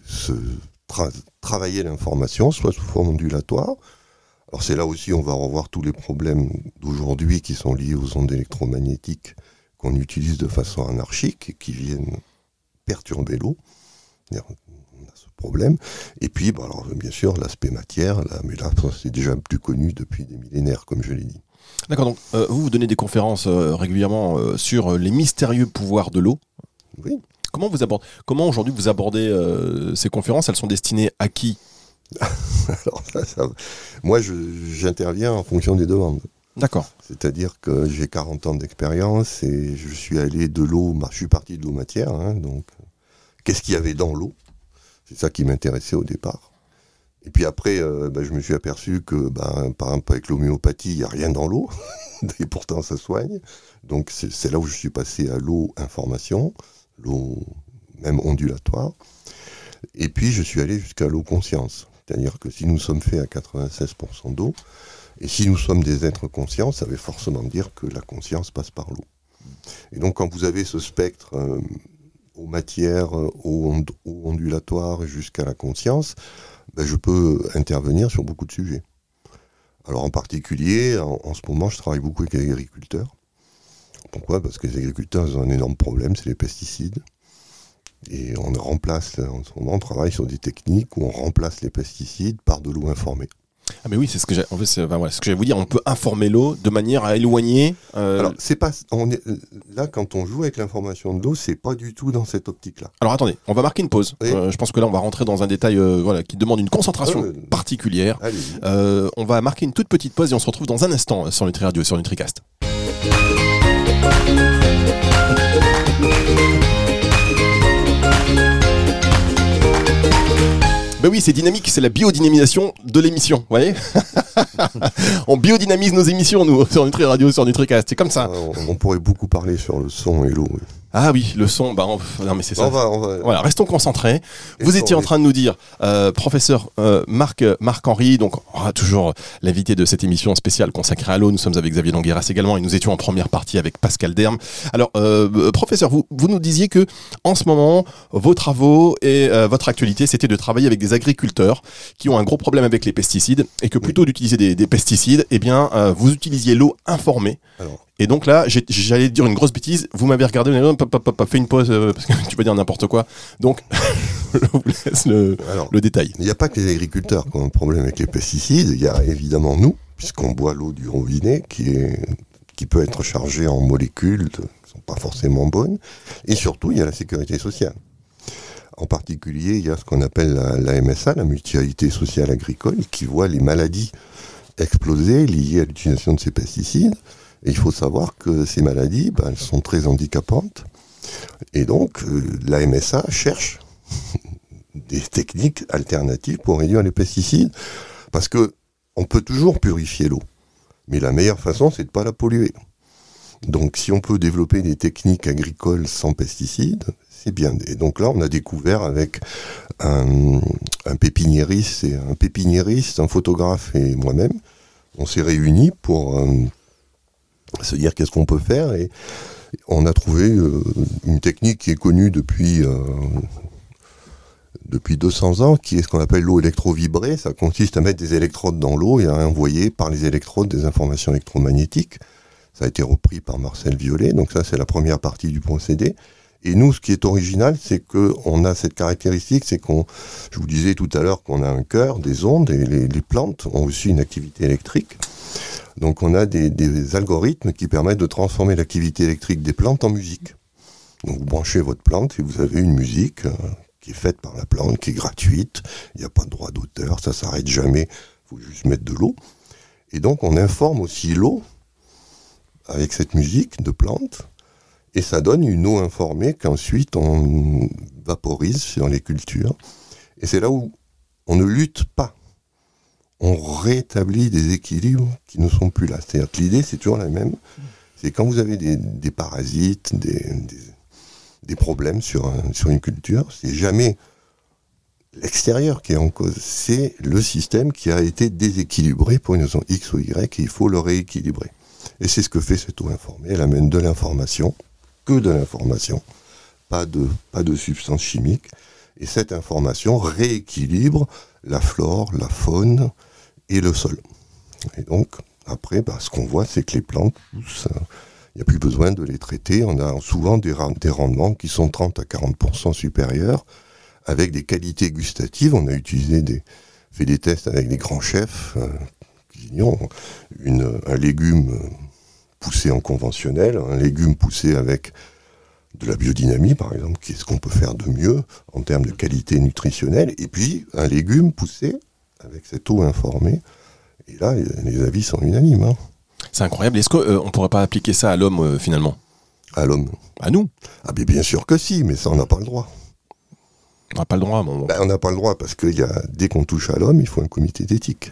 se travailler l'information, soit sous forme ondulatoire, alors c'est là aussi on va revoir tous les problèmes d'aujourd'hui qui sont liés aux ondes électromagnétiques qu'on utilise de façon anarchique et qui viennent perturber l'eau. On a ce problème. Et puis, bah, alors, bien sûr, l'aspect matière, là, mais là, c'est déjà plus connu depuis des millénaires, comme je l'ai dit. D'accord, donc euh, vous, vous donnez des conférences euh, régulièrement euh, sur les mystérieux pouvoirs de l'eau. Oui. Comment vous abordez, comment aujourd'hui vous abordez ces conférences? Elles sont destinées à qui? moi, j'interviens en fonction des demandes. D'accord. C'est-à-dire que j'ai 40 ans d'expérience et je suis allé de l'eau, je suis parti de l'eau matière, hein, donc qu'est-ce qu'il y avait dans l'eau? C'est ça qui m'intéressait au départ. Et puis après, euh, bah, je me suis aperçu que, bah, par exemple, avec l'homéopathie, il n'y a rien dans l'eau, et pourtant ça soigne. Donc c'est là où je suis passé à l'eau information, l'eau même ondulatoire. Et puis je suis allé jusqu'à l'eau conscience. C'est-à-dire que si nous sommes faits à 96% d'eau, et si nous sommes des êtres conscients, ça veut forcément dire que la conscience passe par l'eau. Et donc quand vous avez ce spectre euh, aux matières, euh, aux, ond- aux ondulatoires jusqu'à la conscience, ben, je peux intervenir sur beaucoup de sujets. Alors en particulier, en, en ce moment, je travaille beaucoup avec les agriculteurs. Pourquoi? Parce que les agriculteurs ils ont un énorme problème, c'est les pesticides. Et on remplace, en ce moment, on travaille sur des techniques où on remplace les pesticides par de l'eau informée. Ah mais oui, c'est ce que j'ai. En fait, c'est voilà, ce que j'allais vous dire. On peut informer l'eau de manière à éloigner. euh, Alors, c'est pas, on est, là, quand on joue avec l'information de l'eau, c'est pas du tout dans cette optique-là. Alors attendez, on va marquer une pause. Oui. Euh, je pense que là, on va rentrer dans un détail euh, voilà, qui demande une concentration ouais. particulière. Euh, on va marquer une toute petite pause et on se retrouve dans un instant sur Nutri Radio sur NutriCast. Ben oui, c'est dynamique, c'est la biodynamisation de l'émission, vous voyez On biodynamise nos émissions, nous, sur Nutri Radio, sur NutriCast, c'est comme ça. Euh, on, on pourrait beaucoup parler sur le son et l'eau. oui. Ah oui, le son, bah, on- non mais c'est ça. On va, on va. Voilà, restons concentrés. Vous étiez en train de nous dire, euh, professeur euh, Marc Marc Henry, donc toujours l'invité de cette émission spéciale consacrée à l'eau. Nous sommes avec Xavier Longueras également et nous étions en première partie avec Pascal Derme. Alors, euh, euh, professeur, vous, vous nous disiez que en ce moment, vos travaux et euh, votre actualité, c'était de travailler avec des agriculteurs qui ont un gros problème avec les pesticides et que plutôt d'utiliser des, des pesticides, eh bien, euh, vous utilisiez l'eau informée. Alors, Et donc là, j'allais dire une grosse bêtise. Vous m'avez regardé, vous hop, hop, hop, hop, fais une pause euh, parce que tu peux dire n'importe quoi. Donc, je vous laisse le, alors, le détail. il n'y a pas que les agriculteurs qui ont un problème avec les pesticides. Il y a évidemment nous, puisqu'on boit l'eau du robinet, qui est qui peut être chargée en molécules qui sont pas forcément bonnes. Et surtout, il y a la sécurité sociale. En particulier, il y a ce qu'on appelle la, la MSA, la mutualité sociale agricole, qui voit les maladies exploser liées à l'utilisation de ces pesticides. Il faut savoir que ces maladies, ben, elles sont très handicapantes. Et donc, euh, la MSA cherche des techniques alternatives pour réduire les pesticides, parce que on peut toujours purifier l'eau, mais la meilleure façon, c'est de pas la polluer. Donc, si on peut développer des techniques agricoles sans pesticides, c'est bien. Et donc là, on a découvert avec un, pépiniériste, un pépiniériste, un photographe et moi-même, on s'est réunis pour euh, se dire qu'est-ce qu'on peut faire et on a trouvé euh, une technique qui est connue depuis euh, depuis 200 ans, qui est ce qu'on appelle l'eau électrovibrée. Ça consiste à mettre des électrodes dans l'eau et à envoyer par les électrodes des informations électromagnétiques. Ça a été repris par Marcel Violet, donc ça c'est la première partie du procédé. Et nous, ce qui est original, c'est que on a cette caractéristique, c'est qu'on, je vous disais tout à l'heure qu'on a un cœur, des ondes, et les plantes ont aussi une activité électrique. Donc on a des, algorithmes qui permettent de transformer l'activité électrique des plantes en musique. Donc vous branchez votre plante et vous avez une musique euh, qui est faite par la plante, qui est gratuite, il n'y a pas de droit d'auteur, ça s'arrête jamais, il faut juste mettre de l'eau. Et donc on informe aussi l'eau avec cette musique de plante, et ça donne une eau informée qu'ensuite on vaporise sur les cultures. Et c'est là où on ne lutte pas. On rétablit des équilibres qui ne sont plus là. C'est-à-dire que l'idée, c'est toujours la même. C'est quand vous avez des, parasites, des, problèmes sur une culture, c'est jamais l'extérieur qui est en cause, c'est le système qui a été déséquilibré pour une raison X ou Y et il faut le rééquilibrer. Et c'est ce que fait cette eau informée. Elle amène de l'information, que de l'information, pas de, pas de substances chimiques. Et cette information rééquilibre la flore, la faune et le sol. Et donc, après, bah, ce qu'on voit, c'est que les plantes poussent. euh, Il n'y a plus besoin de les traiter. On a souvent des, rendements qui sont 30 à 40% supérieurs, avec des qualités gustatives. On a utilisé des, fait des tests avec des grands chefs euh, cuisiniers. Une, un légume euh, poussé en conventionnel, un légume poussé avec de la biodynamie, par exemple, qui est ce qu'on peut faire de mieux en termes de qualité nutritionnelle, et puis un légume poussé avec cette eau informée. Et là, les avis sont unanimes. hein, C'est incroyable. Est-ce qu'on ne pourrait pas appliquer ça à l'homme euh, finalement? À l'homme. À nous? Ah, mais bien sûr que si, mais ça, on n'a pas le droit. On n'a pas le droit. Bon. Ben, on n'a pas le droit parce que y a, dès qu'on touche à l'homme, il faut un comité d'éthique.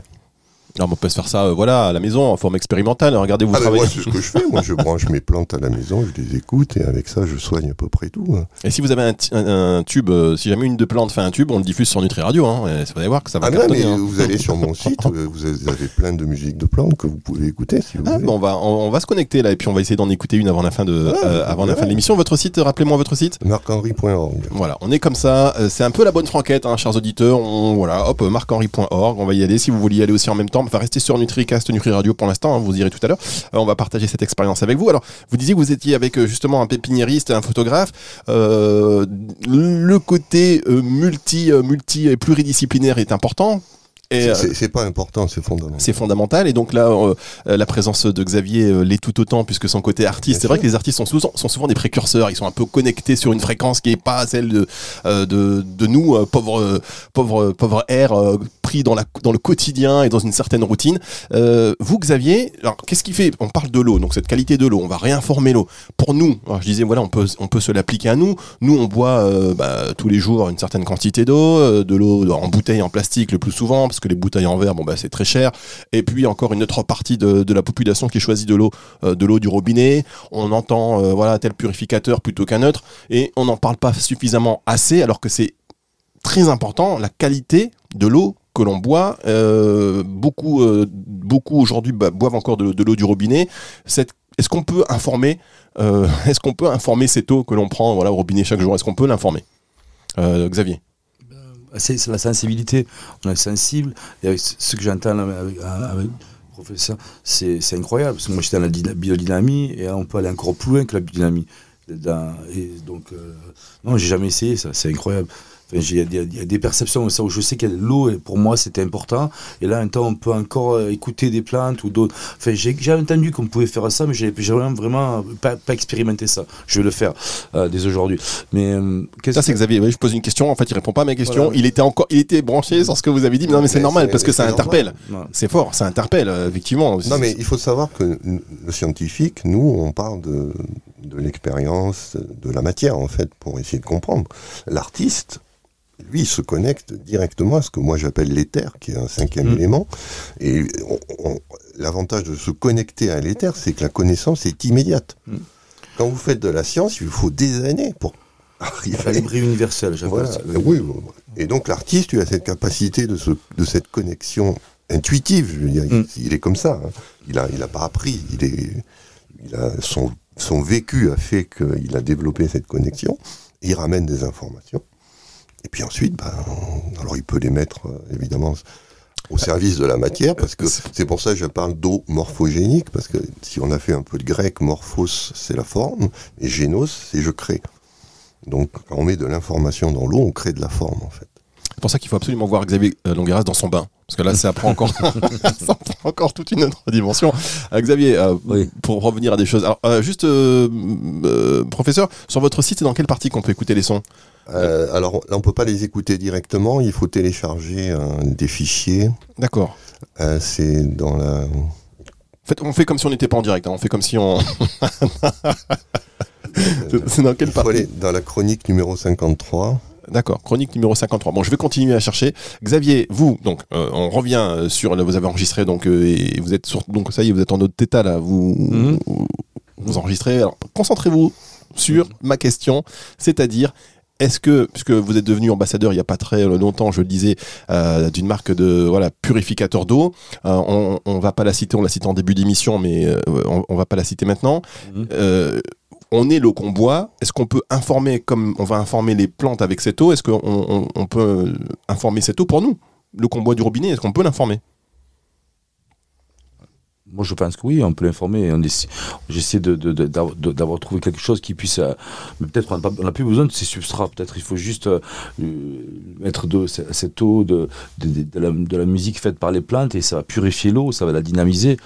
Alors, on peut se faire ça, euh, voilà, à la maison, en forme expérimentale. Regardez, vous Ah, mais travaillez. moi, c'est ce que je fais. Moi, je branche mes plantes à la maison, je les écoute et avec ça, je soigne à peu près tout. hein. Et si vous avez un, ti- un- un tube, euh, si jamais une de plantes fait un tube, on le diffuse sur Nutri Radio. Hein, vous allez voir que ça va Ah, non, mais hein. vous allez sur mon site, euh, vous avez plein de musiques de plantes que vous pouvez écouter si vous Ah, on, va, on, on va se connecter là et puis on va essayer d'en écouter une avant la fin de, Ah, euh, avant la ouais. fin de l'émission. Votre site, rappelez-moi votre site. Marc-Henri.org. Voilà, on est comme ça. C'est un peu la bonne franquette, hein, chers auditeurs. On, voilà, hop, marc-henri.org. On va y aller. Si vous voulez y aller aussi en même temps, on va rester sur NutriCast, Nutri Radio pour l'instant. hein, vous irez tout à l'heure. Euh, on va partager cette expérience avec vous. Alors, vous disiez que vous étiez avec euh, justement un pépiniériste et un photographe. Euh, le côté multi, multi et pluridisciplinaire est important. Euh, C'est pas important, c'est fondamental. c'est fondamental. Et donc là euh, euh, la présence de Xavier euh, l'est tout autant puisque son côté artiste c'est vrai que les artistes sont souvent, sont souvent des précurseurs. Ils sont un peu connectés sur une fréquence qui est pas celle de, euh, de, de nous pauvres pauvres pauvres airs pris dans la dans le quotidien et dans une certaine routine. Vous Xavier alors qu'est-ce qui fait on parle de l'eau donc cette qualité de l'eau on va réinformer l'eau. Pour nous alors, je disais voilà on peut on peut se l'appliquer à nous. Nous on boit bah, tous les jours une certaine quantité d'eau de l'eau en bouteille en plastique le plus souvent parce que les bouteilles en verre bon bah c'est très cher. Et puis encore une autre partie de, la population qui choisit de l'eau euh, de l'eau du robinet. On entend euh, voilà tel purificateur plutôt qu'un autre. Et on n'en parle pas suffisamment assez alors que c'est très important la qualité de l'eau que l'on boit. Euh, beaucoup beaucoup aujourd'hui bah, boivent encore de, l'eau du robinet. Est-ce qu'on peut informer est-ce qu'on peut informer cette eau que l'on prend voilà au robinet chaque jour? Est-ce qu'on peut l'informer? Xavier c'est la sensibilité. On est sensible. Et avec ce que j'entends avec, avec professeur, c'est incroyable. Parce que moi, j'étais dans la dyna- biodynamie et on peut aller encore plus loin que la biodynamie. Dans- et donc, euh, non, j'ai jamais essayé ça. C'est incroyable. Il y, a des- il y a des perceptions comme ça où je sais que l'eau, pour moi, c'était important. Et là, un temps, on peut encore euh, écouter des plantes ou d'autres. Enfin, j'ai j'ai entendu qu'on pouvait faire ça, mais j'ai vraiment, vraiment pas, pas expérimenté ça. Je vais le faire euh, dès aujourd'hui. Mais euh, ça c'est Xavier oui, je pose une question en fait il répond pas à mes questions Voilà. il était encore il était branché sur ce que vous avez dit mais non mais c'est normal parce que ça interpelle c'est fort ça interpelle effectivement Non, mais il faut savoir que le scientifique, nous, on parle de, de l'expérience, de la matière, en fait, pour essayer de comprendre. L'artiste, lui, il se connecte directement à ce que moi j'appelle l'éther, qui est un cinquième Mm. élément. Et l'avantage de se connecter à l'éther, c'est que la connaissance est immédiate. Mm. Quand vous faites de la science, il vous faut des années pour arriver librairie universelle, j'appelle voilà. Oui. Et donc l'artiste, il a cette capacité de, ce- de cette connexion intuitive. Je veux dire, Mm. il, il est comme ça. hein. Il a, il a pas appris. Il est, il a son, son vécu a fait qu'il a développé cette connexion. Il ramène des informations. Et puis ensuite, ben, alors il peut les mettre euh, évidemment au service de la matière, parce que c'est pour ça que je parle d'eau morphogénique, parce que si on a fait un peu de grec, morphos c'est la forme, et génos c'est je crée. Donc quand on met de l'information dans l'eau, on crée de la forme en fait. C'est pour ça qu'il faut absolument voir Xavier euh, Longueras dans son bain. Parce que là, ça prend encore, ça prend encore toute une autre dimension. Euh, Xavier, euh, Oui. pour revenir à des choses. Alors, euh, juste, professeur, sur votre site, c'est dans quelle partie qu'on peut écouter les sons? Alors là, on peut pas les écouter directement, il faut télécharger des fichiers. D'accord. C'est dans la. En fait, on fait comme si on n'était pas en direct. hein. On fait comme si on. C'est- dans quelle partie? aller dans la chronique numéro 53. D'accord, chronique numéro 53. Bon, je vais continuer à chercher. Xavier, vous, donc, euh, on revient euh, sur. Vous avez enregistré, donc, euh, et vous êtes sur. Donc, ça y est, vous êtes en autre état, là. Vous, Mhm. vous enregistrez. Alors, concentrez-vous sur ma question, c'est-à-dire. Est-ce que, puisque vous êtes devenu ambassadeur il n'y a pas très longtemps, je le disais, euh, d'une marque de voilà purificateur d'eau, on, on va pas la citer, on l'a cité en début d'émission, mais on, on va pas la citer maintenant. Mhm. On est l'eau qu'on boit. Est-ce qu'on peut informer comme on va informer les plantes avec cette eau Est-ce qu'on on, on peut informer cette eau pour nous? L'eau qu'on du robinet, est-ce qu'on peut l'informer? Moi, je pense que oui, on peut l'informer. J'essaie d'avoir trouvé quelque chose qui puisse. euh, mais peut-être on n'a plus besoin de ces substrats. Peut-être il faut juste euh, euh, mettre de, ce- cette eau de, la, de la musique faite par les plantes et ça va purifier l'eau, ça va la dynamiser.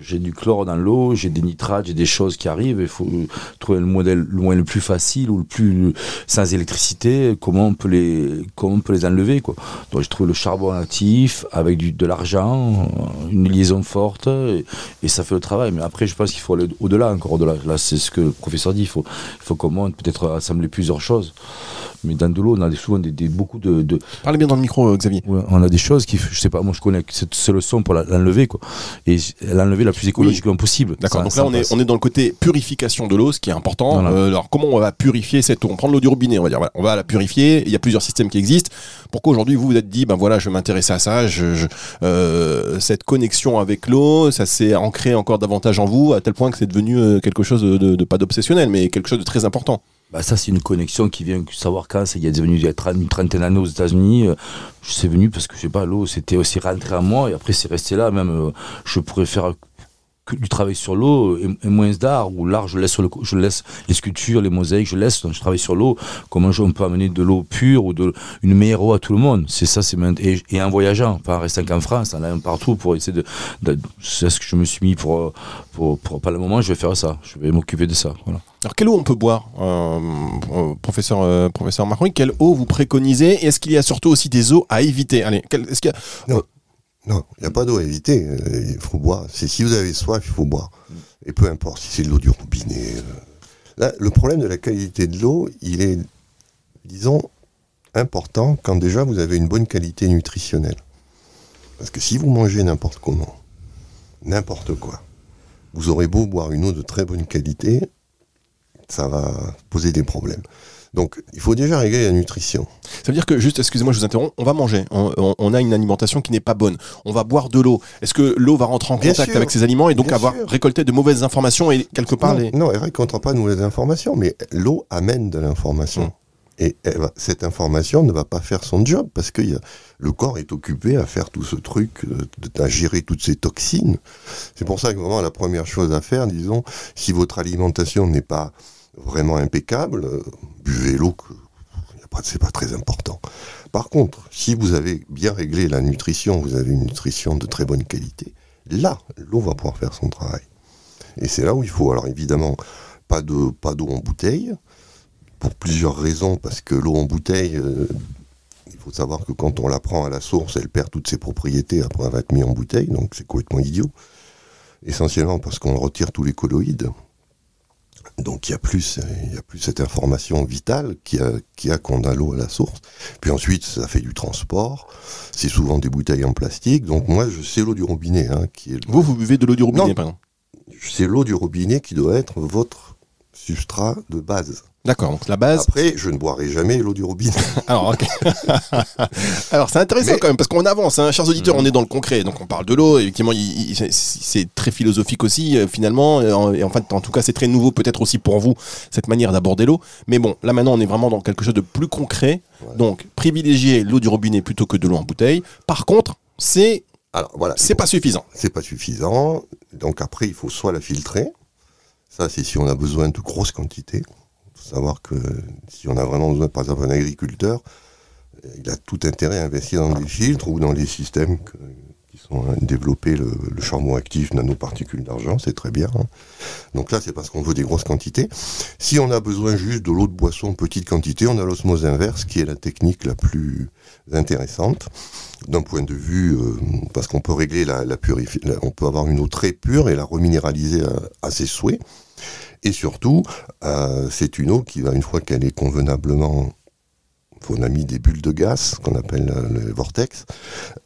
J'ai du chlore dans l'eau, j'ai des nitrates, j'ai des choses qui arrivent. Il faut trouver le modèle le moyen le plus facile ou le plus sans électricité. Comment on peut les, comment on peut les enlever quoi. Donc j'ai trouvé le charbon actif avec de l'argent, une liaison forte, et, ça fait le travail. Mais après, je pense qu'il faut aller au-delà, encore au-delà. Là, c'est ce que le professeur dit, il faut, il faut qu'on monte, peut-être assembler plusieurs choses. Mais dans de l'eau, on a des, souvent des, des- beaucoup de, de- Parlez bien dans le micro, euh, Xavier. ouais, on a des choses qui, je sais pas, moi je connais cette solution pour la- l'enlever, quoi. Et l'enlever la plus écologiquement possible. D'accord, donc là on est, on est dans le côté purification de l'eau, ce qui est important. Voilà. Euh, alors comment on va purifier cette eau? On prend de l'eau du robinet, on va dire, voilà, on va la purifier, il y a plusieurs systèmes qui existent. Pourquoi aujourd'hui vous vous êtes dit, ben voilà, je vais m'intéresser à ça, je, je- euh, cette connexion avec l'eau, ça s'est ancré encore davantage en vous, à tel point que c'est devenu quelque chose de, de- de- pas d'obsessionnel, mais quelque chose de très important? Bah ça, c'est une connexion qui vient savoir quand. c'est- Il y a devenu il y a une trentaine d'années aux États-Unis. euh, C'est venu parce que je sais pas, l'eau, c'était aussi rentré à moi et après c'est resté là. Même, euh, je pourrais faire du travail sur l'eau et, et moins d'art. Ou l'art, je laisse sur le, je laisse les sculptures, les mosaïques, je laisse. Donc je travaille sur l'eau. Comment on peut amener de l'eau pure ou de une meilleure eau à tout le monde. C'est ça, c'est et, et en voyageant, pas en restant qu'en France, en allant partout pour essayer de. de c'est ce que je me suis mis pour, pour, pour, pas le moment. Je vais faire ça. Je vais m'occuper de ça. Voilà. Alors quelle eau on peut boire, euh, euh, professeur, euh, professeur Macron Quelle eau vous préconisez? Et est-ce qu'il y a surtout aussi des eaux à éviter? Allez, est-ce qu'il y a- Non, il n'y a pas d'eau à éviter. euh, Il faut boire. Si vous avez soif, il faut boire. Et peu importe si c'est de l'eau du robinet. euh. Là, le problème de la qualité de l'eau, il est, disons, important quand déjà vous avez une bonne qualité nutritionnelle. Parce que si vous mangez n'importe comment, n'importe quoi, vous aurez beau boire une eau de très bonne qualité, ça va poser des problèmes. Donc, il faut déjà régler la nutrition. Ça veut dire que, juste, excusez-moi, je vous interromps, on va manger, on, on- on a une alimentation qui n'est pas bonne, on va boire de l'eau. Est-ce que l'eau va rentrer en Bien contact sûr. avec ces aliments et donc avoir sûr. récolté de mauvaises informations et quelque part non, les... non, elle ne raconte pas de nouvelles informations, mais l'eau amène de l'information. Mm. Et va- cette information ne va pas faire son job parce que y a- le corps est occupé à faire tout ce truc, euh, à gérer toutes ces toxines. C'est pour ça que vraiment la première chose à faire, disons, si votre alimentation n'est pas vraiment impeccable, euh, buvez l'eau, c'est pas très important. Par contre, si vous avez bien réglé la nutrition, vous avez une nutrition de très bonne qualité, là, l'eau va pouvoir faire son travail. Et c'est là où il faut, alors évidemment, pas de pas d'eau en bouteille, pour plusieurs raisons, parce que l'eau en bouteille, euh, il faut savoir que quand on la prend à la source, elle perd toutes ses propriétés après avoir été mise en bouteille, donc c'est complètement idiot. Essentiellement parce qu'on retire tous les colloïdes. Donc il y a plus, euh, il y a plus cette information vitale qu'il y a, qu'il y a qu'on a l'eau à la source. Puis ensuite, ça fait du transport. C'est souvent des bouteilles en plastique. Donc moi, je sais l'eau du robinet, hein, qui est Vous, vous buvez de l'eau du robinet, Non. par exemple? C'est l'eau du robinet qui doit être votre substrat de base. D'accord, donc la base... Après, je ne boirai jamais l'eau du robinet. Alors, ok. Alors, c'est intéressant Mais- quand même, parce qu'on avance, hein. chers auditeurs, on est dans le concret. Donc, on parle de l'eau, effectivement, c'est- très philosophique aussi, euh, finalement. Et en, et en fait, en tout cas, c'est très nouveau, peut-être aussi pour vous, cette manière d'aborder l'eau. Mais bon, là maintenant, on est vraiment dans quelque chose de plus concret. Donc, privilégier l'eau du robinet plutôt que de l'eau en bouteille. Par contre, c'est Alors voilà, c'est pas suffisant. c'est pas suffisant. Donc après, il faut soit la filtrer. Ça, c'est si on a besoin de grosses quantités. Faut savoir que si on a vraiment besoin, par exemple, un agriculteur, il a tout intérêt à investir dans des filtres ou dans les systèmes qui sont hein, développés, le, charbon actif, nanoparticules d'argent, c'est très bien. hein. Donc là, c'est parce qu'on veut des grosses quantités. Si on a besoin juste de l'eau de boisson, petite quantité, on a l'osmose inverse, qui est la technique la plus intéressante d'un point de vue, euh, parce qu'on peut régler la, la purifi- la- on peut avoir une eau très pure et la reminéraliser à ses souhaits. Et surtout, euh, c'est une eau qui va, une fois qu'elle est convenablement, on a mis des bulles de gaz, qu'on appelle euh, le vortex,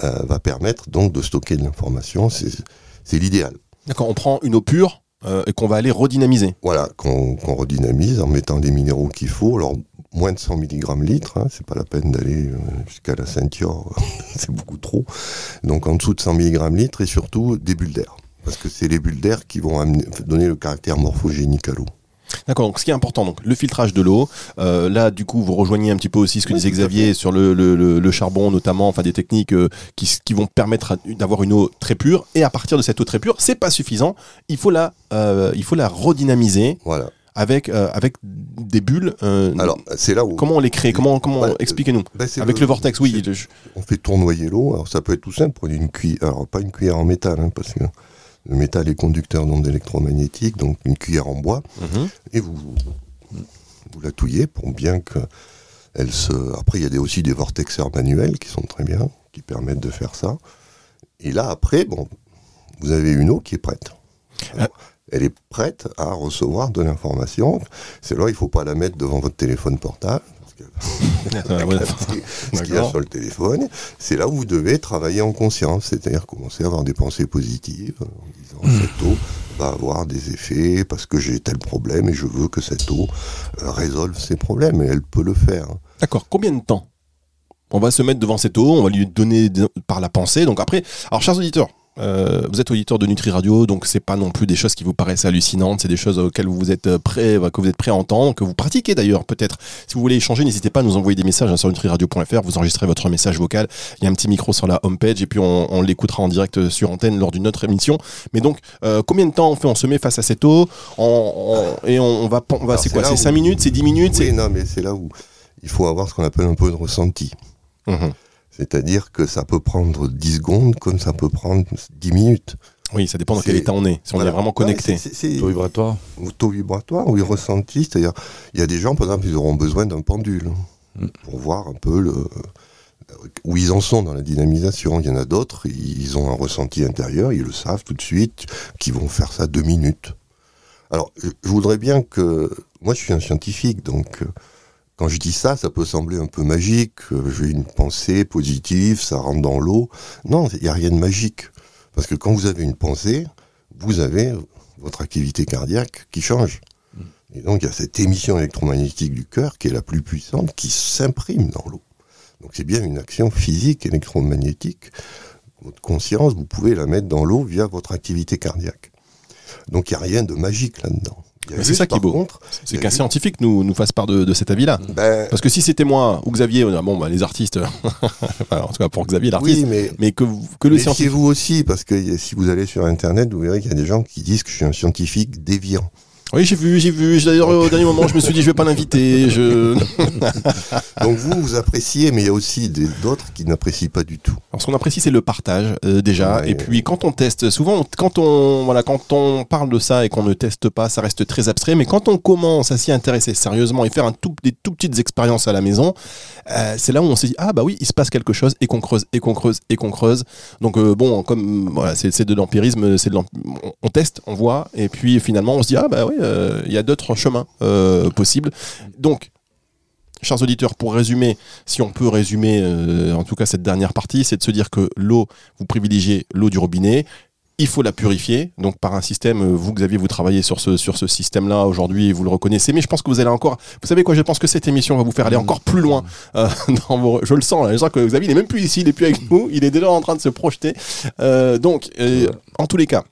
euh, va permettre donc de stocker de l'information. C'est l'idéal. D'accord, on prend une eau pure euh, et qu'on va aller redynamiser. Voilà, qu'on redynamise en mettant les minéraux qu'il faut. Alors, moins de 100 mg litre, hein, c'est pas la peine d'aller jusqu'à la ceinture, c'est beaucoup trop. Donc, en dessous de 100 mg litre et surtout des bulles d'air. Parce que c'est les bulles d'air qui vont amener- donner le caractère morphogénique à l'eau. D'accord, donc ce qui est important, donc le filtrage de l'eau. Euh, là, du coup, vous rejoignez un petit peu aussi ce que Oui, disait Xavier sur le, le- le- le charbon, notamment, enfin des techniques euh, qui, qui vont permettre d'avoir une eau très pure. Et à partir de cette eau très pure, c'est pas suffisant. Il faut la, euh, il faut la redynamiser Voilà. avec avec des bulles. Alors, c'est là où comment on les crée Comment comment expliquez-nous ben, Avec le, vortex, oui. je- On fait tournoyer l'eau. Alors, ça peut être tout simple. Prenez une cuillère. Alors, pas une cuillère en métal, hein, parce que le métal est conducteur d'ondes électromagnétiques. Donc, une cuillère en bois. Mhm. et vous, vous la touillez pour bien que elle se. Après, il y a des- aussi des vortexeurs manuels qui sont très bien, qui permettent de faire ça. Et là, après, bon, vous avez une eau qui est prête. Alors, Elle est prête à recevoir de l'information. C'est là, il ne faut pas la mettre devant votre téléphone portable. Parce ce qu'il y a- Ah, ouais. ce qu'il y a sur le téléphone, c'est là où vous devez travailler en conscience, c'est-à-dire commencer à avoir des pensées positives en disant cette eau va avoir des effets parce que j'ai tel problème et je veux que cette eau euh, résolve ces problèmes et elle peut le faire. D'accord. Combien de temps On va se mettre devant cette eau, on va lui donner par la pensée. Donc après, alors chers auditeurs, euh, vous êtes auditeur de Nutri Radio, donc c'est pas non plus des choses qui vous paraissent hallucinantes, c'est des choses auxquelles vous êtes euh, prêts, que vous êtes prêts à entendre, que vous pratiquez d'ailleurs peut-être. Si vous voulez échanger, n'hésitez pas à nous envoyer des messages hein, sur nutriradio.fr. Vous enregistrez votre message vocal. Il y a un petit micro sur la homepage et puis on, on l'écoutera en direct euh, sur antenne lors d'une autre émission. Mais donc, euh, combien de temps on fait On se met face à cette eau on- on- et on, on va, on va c'est quoi C'est où- 5 minutes C'est 10 minutes Oui, non, mais c'est là où il faut avoir ce qu'on appelle un peu de ressenti. Mhm. C'est-à-dire que ça peut prendre 10 secondes comme ça peut prendre 10 minutes. Oui, ça dépend dans quel état on est. Si on Voilà. est vraiment Ouais, connecté. Taux vibratoire. taux vibratoire ou ressenti, c'est-à-dire il y a des gens par exemple ils auront besoin d'un pendule Mm. pour voir un peu le, où ils en sont dans la dynamisation. Il y en a d'autres, ils ont un ressenti intérieur, ils le savent tout de suite, qu'ils vont faire ça deux minutes. Alors je je voudrais bien que moi je suis un scientifique donc euh, quand je dis ça, ça peut sembler un peu magique. euh, J'ai une pensée positive, ça rentre dans l'eau. Non, il n'y a rien de magique. Parce que quand vous avez une pensée, vous avez votre activité cardiaque qui change. Et donc il y a cette émission électromagnétique du cœur qui est la plus puissante, qui s'imprime dans l'eau. Donc c'est bien une action physique électromagnétique. Votre conscience, vous pouvez la mettre dans l'eau via votre activité cardiaque. Donc il n'y a rien de magique là-dedans. C'est ça qui est beau. contre, C'est qu'un scientifique nous, nous fasse part de, de cet avis-là. ben, Parce que si c'était moi ou Xavier, bon, bah, les artistes, en tout cas pour Xavier, l'artiste, oui, mais mais que, vous- que le scientifique. Méfiez-vous aussi, parce que si vous allez sur Internet, vous verrez qu'il y a des gens qui disent que je suis un scientifique déviant. Oui, j'ai vu, j'ai vu. D'ailleurs, au dernier moment, je me suis dit, je vais pas l'inviter. Je... Donc vous, vous appréciez, mais il y a aussi d'autres qui n'apprécient pas du tout. Alors, ce qu'on apprécie, c'est le partage euh, déjà. Ouais. Et puis, quand on teste, souvent, on- quand on voilà, quand on parle de ça et qu'on ne teste pas, ça reste très abstrait. Mais quand on commence à s'y intéresser sérieusement et faire un tout, des tout petites expériences à la maison, euh, c'est là où on se dit ah bah oui, il se passe quelque chose et qu'on creuse et qu'on creuse et qu'on creuse. Donc euh, bon, comme voilà, c'est de l'empirisme, c'est on, teste, on voit, et puis finalement, on se dit ah bah oui, il y a d'autres chemins euh, possibles. Donc Chers auditeurs, pour résumer, si on peut résumer euh, en tout cas cette dernière partie, c'est de se dire que l'eau, vous privilégiez l'eau du robinet, il faut la purifier, donc par un système, euh, vous Xavier, vous travaillez sur ce, sur ce système-là aujourd'hui, vous le reconnaissez, mais je pense que vous allez encore, vous savez quoi, je pense que cette émission va vous faire aller encore plus loin, euh, dans vos- je le sens, là, je sens que Xavier il est même plus ici, il est plus avec nous, il est déjà en train de se projeter, Euh, donc euh, en tous les cas,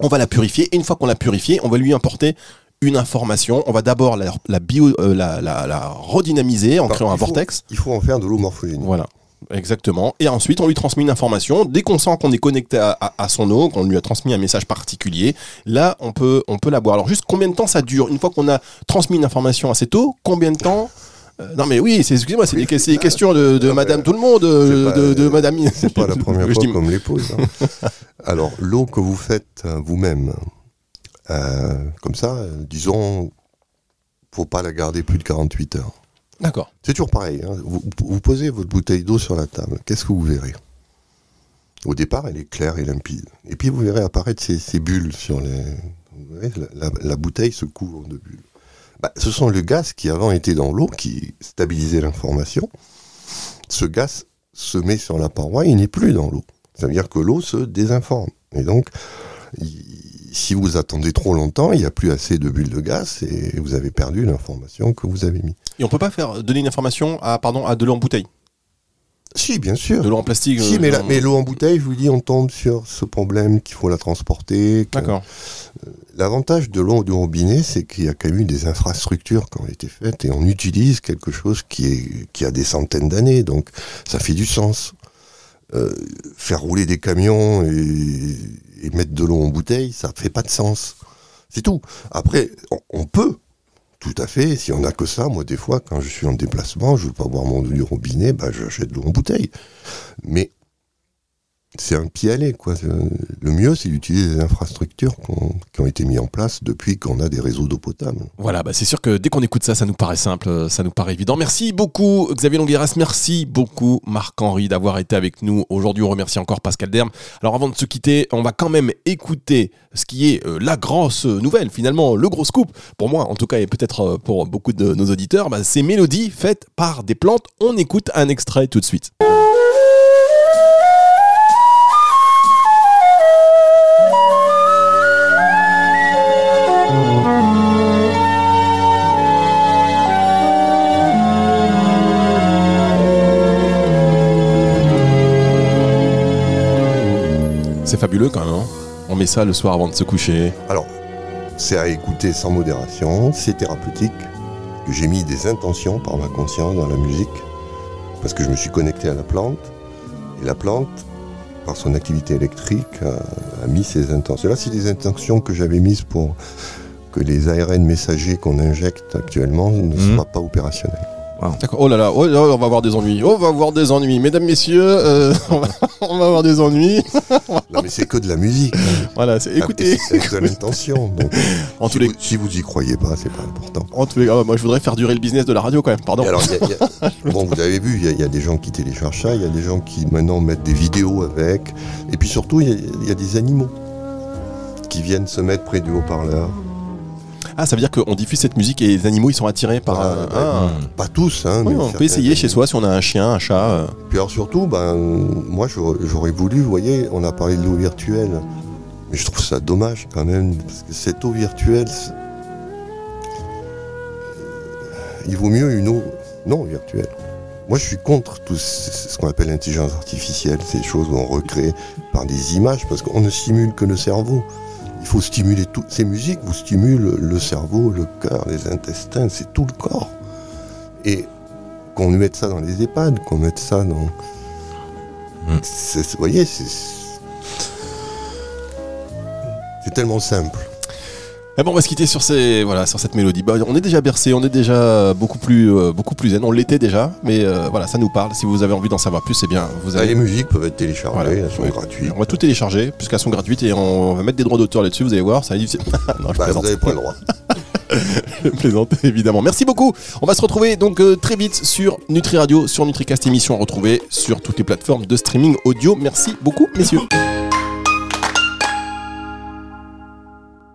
on va la purifier, et une fois qu'on l'a purifiée, on va lui importer une information, on va d'abord la, la bio, euh, la, la, la redynamiser en Enfin, créant un faut- vortex, Il faut en faire de l'eau morphogénique. voilà. Exactement. Et ensuite, on lui transmet une information. Dès qu'on sent qu'on est connecté à, à- à son eau, qu'on lui a transmis un message particulier, là, on peut, on peut la boire. Alors, juste combien de temps ça dure? Une fois qu'on a transmis une information à cette eau, combien de temps? Euh, Non, mais oui, c'est, excusez-moi, c'est des, que- c'est des questions de, de Non, Madame Tout le Monde, euh, c'est pas- de, de Madame. C'est pas la première fois qu'on me les pose. hein. Alors, l'eau que vous faites euh, vous-même, euh, comme ça, disons, faut pas la garder plus de 48 heures. D'accord. C'est toujours pareil. hein. Vous, vous posez votre bouteille d'eau sur la table. Qu'est-ce que vous verrez? Au départ, elle est claire et limpide. Et puis, vous verrez apparaître ces, ces bulles sur les. vous verrez, la, la- la bouteille se couvre de bulles. Bah, ce sont le gaz qui avant était dans l'eau, qui stabilisait l'information. Ce gaz se met sur la paroi, il n'est plus dans l'eau. Ça veut dire que l'eau se désinforme. Et donc, si vous attendez trop longtemps, il n'y a plus assez de bulles de gaz et vous avez perdu l'information que vous avez mis. Et on peut pas faire donner une information à, pardon, à de l'eau en bouteille, Si, bien sûr. de l'eau en plastique. Si, euh, mais, mais l'eau en bouteille, je vous dis, on tombe sur ce problème qu'il faut la transporter. D'accord. L'avantage de l'eau du robinet, c'est qu'il y a quand même eu des infrastructures qui ont été faites et on utilise quelque chose qui, est, qui a des centaines d'années, donc ça fait du sens. Euh, faire rouler des camions et, et mettre de l'eau en bouteille, ça fait pas de sens. C'est tout. Après, on, on peut, tout à fait, si on n'a que ça, moi des fois, quand je suis en déplacement, je veux pas boire mon du robinet, bah, j'achète de l'eau en bouteille. Mais c'est un pied à aller, quoi. Le mieux, c'est d'utiliser les infrastructures qui ont été mises en place depuis qu'on a des réseaux d'eau potable. Voilà, bah c'est sûr que dès qu'on écoute ça, ça nous paraît simple, ça nous paraît évident. Merci beaucoup Xavier Longueras, merci beaucoup Marc-Henri d'avoir été avec nous. Aujourd'hui, on remercie encore Pascal Derme. Alors avant de se quitter, on va quand même écouter ce qui est euh, la grosse nouvelle, finalement, le gros scoop, pour moi en tout cas, et peut-être euh, pour beaucoup de nos auditeurs, bah, ces mélodies faites par des plantes. On écoute un extrait tout de suite. C'est fabuleux quand même. Hein. On met ça le soir avant de se coucher. Alors, c'est à écouter sans modération, c'est thérapeutique. J'ai mis des intentions par ma conscience dans la musique, parce que je me suis connecté à la plante. Et la plante, par son activité électrique, a, mis ses intentions. Là, c'est des intentions que j'avais mises pour que les ARN messagers qu'on injecte actuellement ne mhm. soient pas opérationnels. D'accord. Oh là là, oh on va avoir des ennuis. Oh, on va avoir des ennuis. Mesdames, messieurs, euh, on, va, avoir des ennuis. non, mais c'est que de la musique. Voilà, c'est, écoutez. C'est de l'intention. en si, tous les... vous, si vous y croyez pas, c'est pas important. En tous les cas, moi je voudrais faire durer le business de la radio quand même, pardon. alors, bon, vous avez vu, il y, a des gens qui téléchargent ça, il y a des gens qui maintenant mettent des vidéos avec. Et puis surtout, il y, a des animaux qui viennent se mettre près du haut-parleur. Ah, ça veut dire qu'on diffuse cette musique et les animaux ils sont attirés par. Ah, ah. Pas tous, hein, on peut essayer chez soi si on a un chien, un chat. Euh. Puis alors surtout, ben, moi j'aurais voulu, vous voyez, on a parlé de l'eau virtuelle. Mais je trouve ça dommage quand même, parce que cette eau virtuelle, il vaut mieux une eau non virtuelle. Moi, je suis contre tout ce qu'on appelle l'intelligence artificielle, ces choses où on recrée par des images, parce qu'on ne simule que le cerveau faut stimuler toutes ces musiques, vous stimulez le cerveau, le cœur, les intestins, c'est tout le corps. Et qu'on mette ça dans les EHPAD, qu'on mette ça dans. Hmm. Vous voyez, c'est. C'est tellement simple. Eh bon, on va se quitter sur, ces, voilà, sur cette mélodie. Bah, on est déjà bercé, on est déjà beaucoup plus, euh, beaucoup plus zen. On l'était déjà, mais euh, voilà, ça nous parle. Si vous avez envie d'en savoir plus, c'est bien. Vous avez... les musiques peuvent être téléchargées, elles sont gratuites. On va tout télécharger, puisqu'elles sont gratuites, et on va mettre des droits d'auteur là-dessus, vous allez voir. Ça va être non, je bah, vous n'avez pas le droit. je plaisante évidemment. Merci beaucoup. On va se retrouver donc euh, très vite sur Nutri Radio, sur NutriCast émission à retrouver sur toutes les plateformes de streaming audio. Merci beaucoup, messieurs.